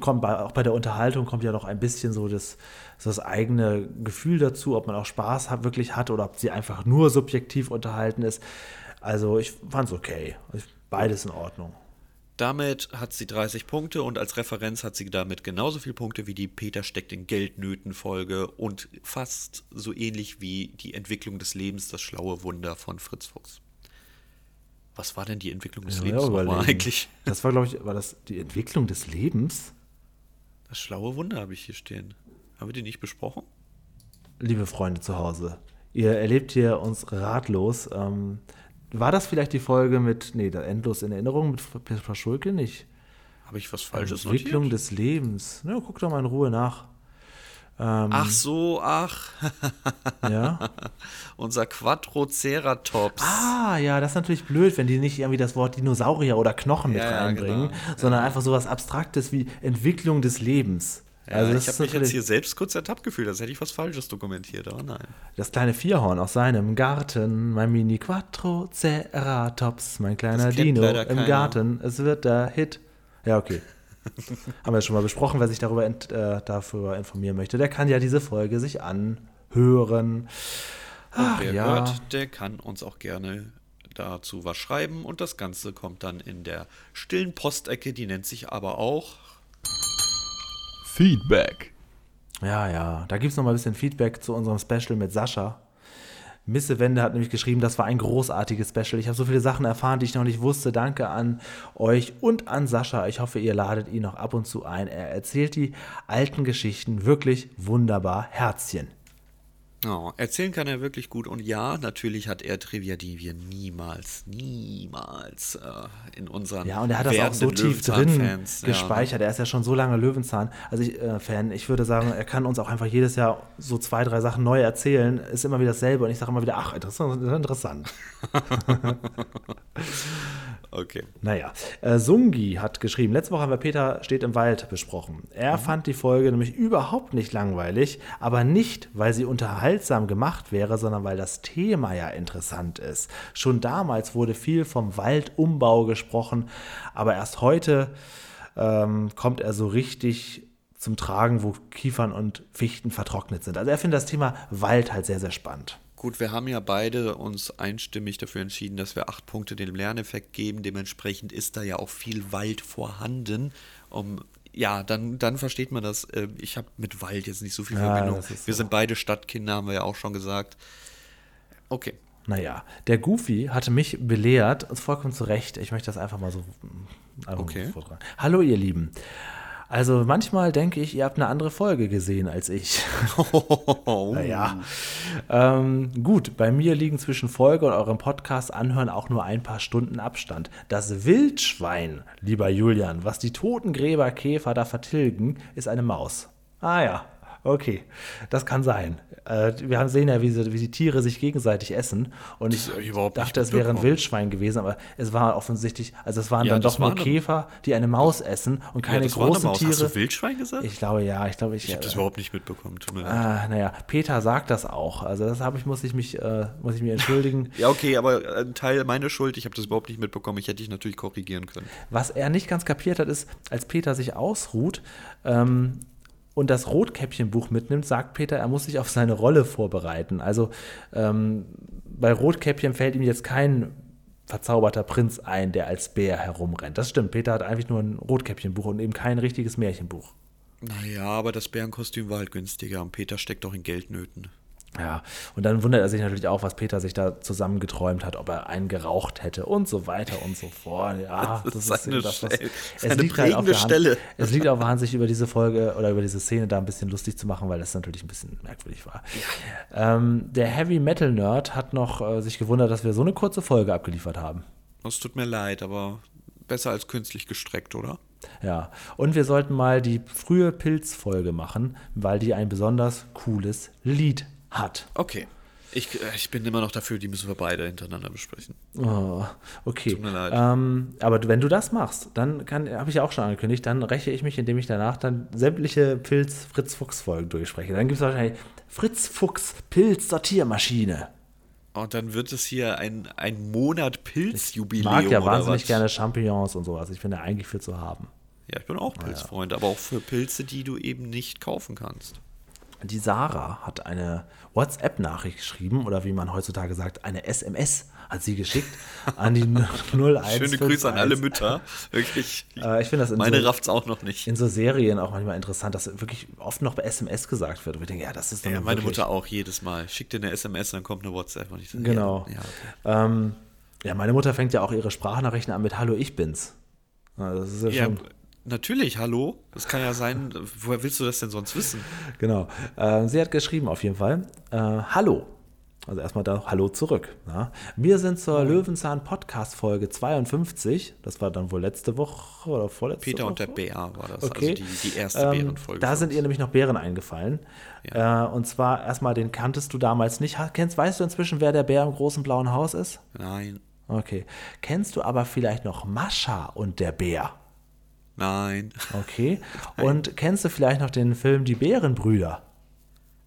kommt bei, auch bei der Unterhaltung kommt ja noch ein bisschen so das, das eigene Gefühl dazu, ob man auch Spaß hat, wirklich hat oder ob sie einfach nur subjektiv unterhalten ist. Also ich fand es okay. Beides in Ordnung. Damit hat sie 30 Punkte und als Referenz hat sie damit genauso viele Punkte wie die Peter steckt in Geldnöten Folge und fast so ähnlich wie die Entwicklung des Lebens, das schlaue Wunder von Fritz Fuchs. Was war denn die Entwicklung des Ja, Lebens nochmal eigentlich? Das war, glaube ich, war das die Entwicklung des Lebens? Das schlaue Wunder habe ich hier stehen. Haben wir die nicht besprochen? liebe Freunde zu Hause, ihr erlebt hier uns ratlos. Ähm, war das vielleicht die Folge mit, nee, da endlos in Erinnerung mit Frau Schulke nicht? Habe ich was Falsches Entwicklung notiert? des Lebens. Na, guck doch mal in Ruhe nach. Ähm, Ach so, ach, Ja. unser Quadroceratops. Ah, ja, das ist natürlich blöd, wenn die nicht irgendwie das Wort Dinosaurier oder Knochen mit Ja, ja, reinbringen, genau. sondern einfach sowas Abstraktes wie Entwicklung des Lebens. Ja, also ich habe mich jetzt hier selbst kurz ertappt gefühlt, als hätte ich was Falsches dokumentiert, aber nein. das kleine Vierhorn aus seinem Garten, mein Mini Quattroceratops, mein kleiner Dino im keiner. Garten, es wird der Hit. Ja, okay. Haben wir schon mal besprochen, wer sich darüber, ent, äh, dafür informieren möchte, der kann ja diese Folge sich anhören. Ach, Wer ja. hört, der kann uns auch gerne dazu was schreiben und das Ganze kommt dann in der stillen Postecke, die nennt sich aber auch Feedback. Ja, ja. Da gibt es noch mal ein bisschen Feedback zu unserem Special mit Sascha. Misse Wende hat nämlich geschrieben, das war ein großartiges Special. Ich habe so viele Sachen erfahren, die ich noch nicht wusste. Danke an euch und an Sascha. Ich hoffe, ihr ladet ihn noch ab und zu ein. Er erzählt die alten Geschichten wirklich wunderbar. Herzchen. Oh, erzählen kann er wirklich gut. Und ja, natürlich hat er Trivia, die wir niemals, niemals äh, in unseren Ja, und er hat das auch so tief drin Löwenzahn-Fans, ja, gespeichert. Er ist ja schon so lange Löwenzahn. Also ich, äh, Fan, ich würde sagen, er kann uns auch einfach jedes Jahr so zwei, drei Sachen neu erzählen. Ist immer wieder dasselbe. Und ich sage immer wieder, ach, interessant, interessant. Okay. Naja, äh, Sungi hat geschrieben, letzte Woche haben wir Peter steht im Wald besprochen. Er fand die Folge nämlich überhaupt nicht langweilig, aber nicht, weil sie unterhaltsam gemacht wäre, sondern weil das Thema ja interessant ist. Schon damals wurde viel vom Waldumbau gesprochen, aber erst heute ähm, kommt er so richtig zum Tragen, wo Kiefern und Fichten vertrocknet sind. Also er findet das Thema Wald halt sehr, sehr spannend. Gut, wir haben ja beide uns einstimmig dafür entschieden, dass wir acht Punkte dem Lerneffekt geben. Dementsprechend ist da ja auch viel Wald vorhanden. Um, ja, dann, dann versteht man das. Äh, Ich habe mit Wald jetzt nicht so viel Ja, Verbindung. ist Wir so. sind beide Stadtkinder, haben wir ja auch schon gesagt. Okay. Naja, der Goofy hatte mich belehrt, vollkommen zu Recht. Ich möchte das einfach mal so einfach Okay. mal. Hallo, ihr Lieben. Also manchmal denke ich, ihr habt eine andere Folge gesehen als ich. naja. Ähm, gut, bei mir liegen zwischen Folge und eurem Podcast anhören auch nur ein paar Stunden Abstand. Das Wildschwein, lieber Julian, was die Totengräberkäfer da vertilgen, ist eine Maus. Ah ja, okay, das kann sein. Äh, wir haben sehen ja, wie, sie, wie die Tiere sich gegenseitig essen. Und ich ich dachte, es wäre ein. Wildschwein gewesen, aber es war offensichtlich, also es waren Ja, dann doch nur Käfer, die eine Maus essen und keine eine großen. Tiere. Hast du Wildschwein gesagt? Ich glaube ja, ich glaube ich. Ich habe das äh, überhaupt nicht mitbekommen. Tut mir leid. Ah, naja, Peter sagt das auch. Also das habe ich, muss ich mich, äh, muss ich mir entschuldigen. Ja, okay, aber ein Teil meiner Schuld, ich habe das überhaupt nicht mitbekommen. Ich hätte dich natürlich korrigieren können. Was er nicht ganz kapiert hat, ist, als Peter sich ausruht ähm, und das Rotkäppchenbuch mitnimmt, sagt Peter, er muss sich auf seine Rolle vorbereiten. Also ähm, bei Rotkäppchen fällt ihm jetzt kein verzauberter Prinz ein, der als Bär herumrennt. Das stimmt. Peter hat eigentlich nur ein Rotkäppchenbuch und eben kein richtiges Märchenbuch. Naja, aber das Bärenkostüm war halt günstiger und Peter steckt doch in Geldnöten. Ja, und dann wundert er sich natürlich auch, was Peter sich da zusammengeträumt hat, ob er einen geraucht hätte und so weiter und so fort. Ja, Das ist seine das, was, es liegt halt auf prägende der Hand, Stelle. Es liegt auf der Hand, sich über diese Folge oder über diese Szene da ein bisschen lustig zu machen, weil das natürlich ein bisschen merkwürdig war. Ähm, der Heavy Metal Nerd hat noch äh, sich gewundert, dass wir so eine kurze Folge abgeliefert haben. Es tut mir leid, aber besser als künstlich gestreckt, oder? Ja, und wir sollten mal die frühe Pilzfolge machen, weil die ein besonders cooles Lied hat. Okay. Ich, äh, ich bin immer noch dafür, die müssen wir beide hintereinander besprechen. Oh, okay. Tut mir leid. Ähm, aber wenn du das machst, dann kann, habe ich ja auch schon angekündigt, dann räche ich mich, indem ich danach dann sämtliche Pilz-Fritz-Fuchs-Folgen durchspreche. Dann gibt es wahrscheinlich Fritz Fuchs Pilz-Sortiermaschine. Und dann wird es hier ein, ein Monat Ich Pilzjubiläum mag ja wahnsinnig was? gerne Champignons und sowas. Ich finde eigentlich viel zu haben. Ja, ich bin auch Pilzfreund, aber auch für Pilze, die du eben nicht kaufen kannst. Die Sarah hat eine WhatsApp-Nachricht geschrieben oder wie man heutzutage sagt, eine SMS hat sie geschickt an die 01. Schöne Grüße an alle Mütter. Wirklich. Äh, ich finde das in Meine so- rafft's auch noch nicht. In so Serien auch manchmal interessant, dass wirklich oft noch bei SMS gesagt wird. Und ich denke, ja, das ist dann Ja, meine wirklich, Mutter auch jedes Mal. Schickt dir eine SMS, dann kommt eine WhatsApp und ich so, Genau. Ja, ja, okay. Ähm, ja, meine Mutter fängt ja auch ihre Sprachnachrichten an mit Hallo, ich bin's. Das ist ja, ja, schon. Natürlich, hallo. Das kann ja sein, woher willst du das denn sonst wissen? Genau. Ähm, sie hat geschrieben auf jeden Fall: äh, Hallo. Also erstmal da Hallo zurück. Ja. Wir sind zur Löwenzahn Podcast Folge 52. Das war dann wohl letzte Woche oder vorletzte Peter Woche. und der Bär war das. Okay. Also die, die erste Ähm, Bärenfolge. da sind ihr nämlich noch Bären eingefallen. Äh, und zwar erstmal, den kanntest du damals nicht. Kennst, weißt du inzwischen, wer der Bär im großen blauen Haus ist? Nein, Okay. Kennst du aber vielleicht noch Mascha und der Bär? Nein. Okay. Und kennst du vielleicht noch den Film Die Bärenbrüder?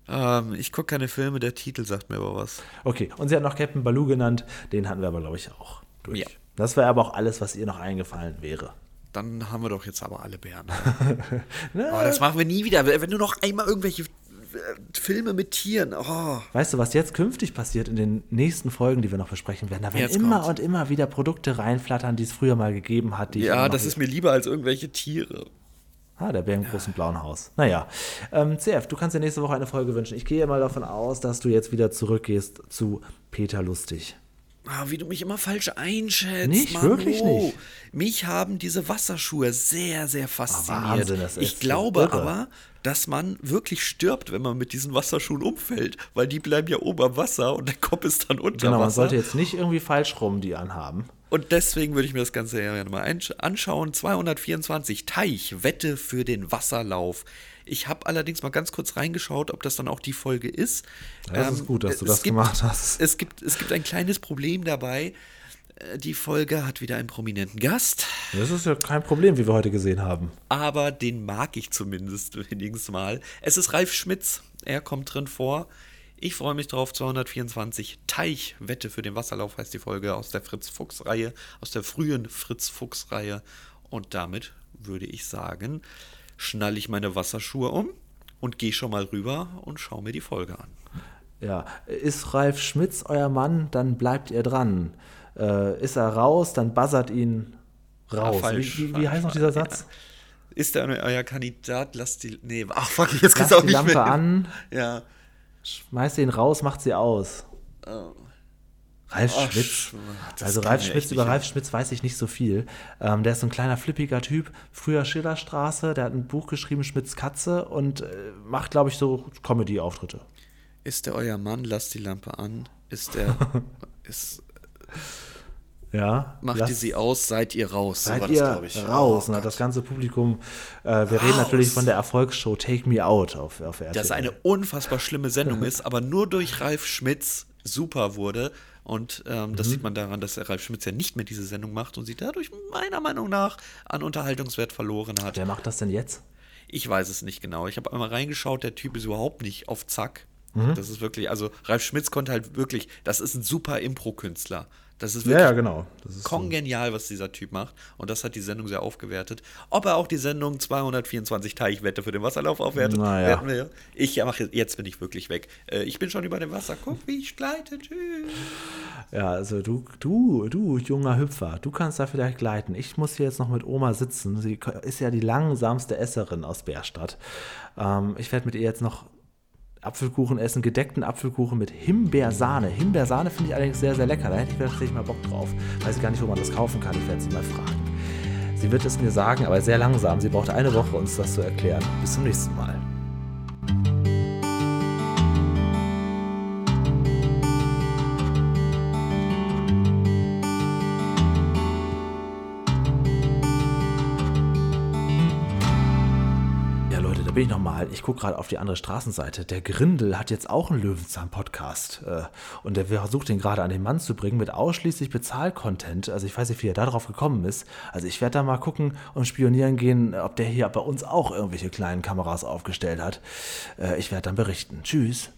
Ähm, ich gucke keine Filme, der Titel sagt mir aber was. Okay. Und sie hat noch Captain Baloo genannt. Den hatten wir aber, glaube ich, auch durch. Ja. Das wäre aber auch alles, was ihr noch eingefallen wäre. Dann haben wir doch jetzt aber alle Bären. oh, das machen wir nie wieder. Wenn du noch einmal irgendwelche Filme mit Tieren. Oh. Weißt du, was jetzt künftig passiert in den nächsten Folgen, die wir noch besprechen werden? Da werden Jetzt immer kommt's. und immer wieder Produkte reinflattern, die es früher mal gegeben hat. Ja, das ist mir lieber als irgendwelche Tiere. Ah, der Bär im großen blauen Haus. Naja, ähm, CF, du kannst dir nächste Woche eine Folge wünschen. Ich gehe mal davon aus, dass du jetzt wieder zurückgehst zu Peter Lustig. Ah, wie du mich immer falsch einschätzt. Nicht? Manu. Wirklich nicht? Mich haben diese Wasserschuhe sehr, sehr fasziniert. Wahnsinn, das ist ich glaube irre. aber, dass man wirklich stirbt, wenn man mit diesen Wasserschuhen umfällt, weil die bleiben ja oben am Wasser und der Kopf ist dann unter Genau, man Wasser. sollte jetzt nicht irgendwie falsch rum die anhaben. Und deswegen würde ich mir das Ganze ja mal einsch- anschauen. 224 Teich, Wette für den Wasserlauf. Ich habe allerdings mal ganz kurz reingeschaut, ob das dann auch die Folge ist. Das ist gut, dass du Ähm, das gibt, gemacht hast. Es gibt, es gibt ein kleines Problem dabei. äh, die Folge hat wieder einen prominenten Gast. Das ist ja kein Problem, wie wir heute gesehen haben. Aber den mag ich zumindest wenigstens mal. Es ist Ralf Schmitz. Er kommt drin vor. Ich freue mich drauf. 224 Teichwette für den Wasserlauf heißt die Folge aus der Fritz-Fuchs-Reihe, aus der frühen Fritz-Fuchs-Reihe. Und damit würde ich sagen, schnalle ich meine Wasserschuhe um und gehe schon mal rüber und schaue mir die Folge an. Ja, ist Ralf Schmitz euer Mann, dann bleibt ihr dran. Äh, ist er raus, dann buzzert ihn raus. Ah, falsch, wie, wie, wie falsch, heißt noch dieser Satz? Ist er euer Kandidat? Lasst die. Nee, ach fuck, jetzt geht's auch die nicht Lampe mehr. an, Ja. schmeißt ihn raus, macht sie aus. Oh. Ralf Ach, Schmitz. Sch- das Also Ralf Schmitz, über Ralf Schmitz weiß ich nicht so viel. Ähm, der ist so ein kleiner flippiger Typ. Früher Schillerstraße, der hat ein Buch geschrieben, Schmitz Katze, und äh, macht, glaube ich, so Comedy-Auftritte. Ist der euer Mann? Lasst die Lampe an. Ist der. ist, Ja. macht lasst- ihr sie aus, seid ihr raus. So Seid war ihr das, raus? Oh ne? Gott. Das ganze Publikum, äh, wir reden natürlich von der Erfolgsshow Take Me Out auf, auf RTL. dass eine unfassbar schlimme Sendung ist, aber nur durch Ralf Schmitz super wurde. Und ähm, Mhm. das sieht man daran, dass Ralf Schmitz ja nicht mehr diese Sendung macht und sie dadurch meiner Meinung nach an Unterhaltungswert verloren hat. Wer macht das denn jetzt? Ich weiß es nicht genau. Ich habe einmal reingeschaut, der Typ ist überhaupt nicht auf Zack. Mhm. Das ist wirklich, also Ralf Schmitz konnte halt wirklich, das ist ein super Impro-Künstler. Das ist Ja, wirklich ja, genau. Das ist kongenial, was dieser Typ macht. Und das hat die Sendung sehr aufgewertet. Ob er auch die Sendung 224 Teichwette für den Wasserlauf aufwertet, Naja. werden wir. Ich mache jetzt bin ich wirklich weg. Äh, Ich bin schon über dem Wasser. Guck, wie ich gleite. Tschüss. Ja, also du, du, du, junger Hüpfer, du kannst da vielleicht gleiten. Ich muss hier jetzt noch mit Oma sitzen. Sie ist ja die langsamste Esserin aus Bärstadt. Ähm, ich werde mit ihr jetzt noch Apfelkuchen essen, gedeckten Apfelkuchen mit Himbeersahne. Himbeersahne finde ich allerdings sehr, sehr lecker. Da hätte ich tatsächlich mal Bock drauf. Weiß gar nicht, wo man das kaufen kann. Ich werde sie mal fragen. Sie wird es mir sagen, aber sehr langsam. Sie braucht eine Woche, uns das zu erklären. Bis zum nächsten Mal. Bin ich nochmal. Ich gucke gerade auf die andere Straßenseite. Der Grindel hat jetzt auch einen Löwenzahn-Podcast. Äh, und der versucht den gerade an den Mann zu bringen mit ausschließlich Bezahlcontent. Also ich weiß nicht, wie er da drauf gekommen ist. Also ich werde da mal gucken und spionieren gehen, ob der hier bei uns auch irgendwelche kleinen Kameras aufgestellt hat. Äh, ich werde dann berichten. Tschüss.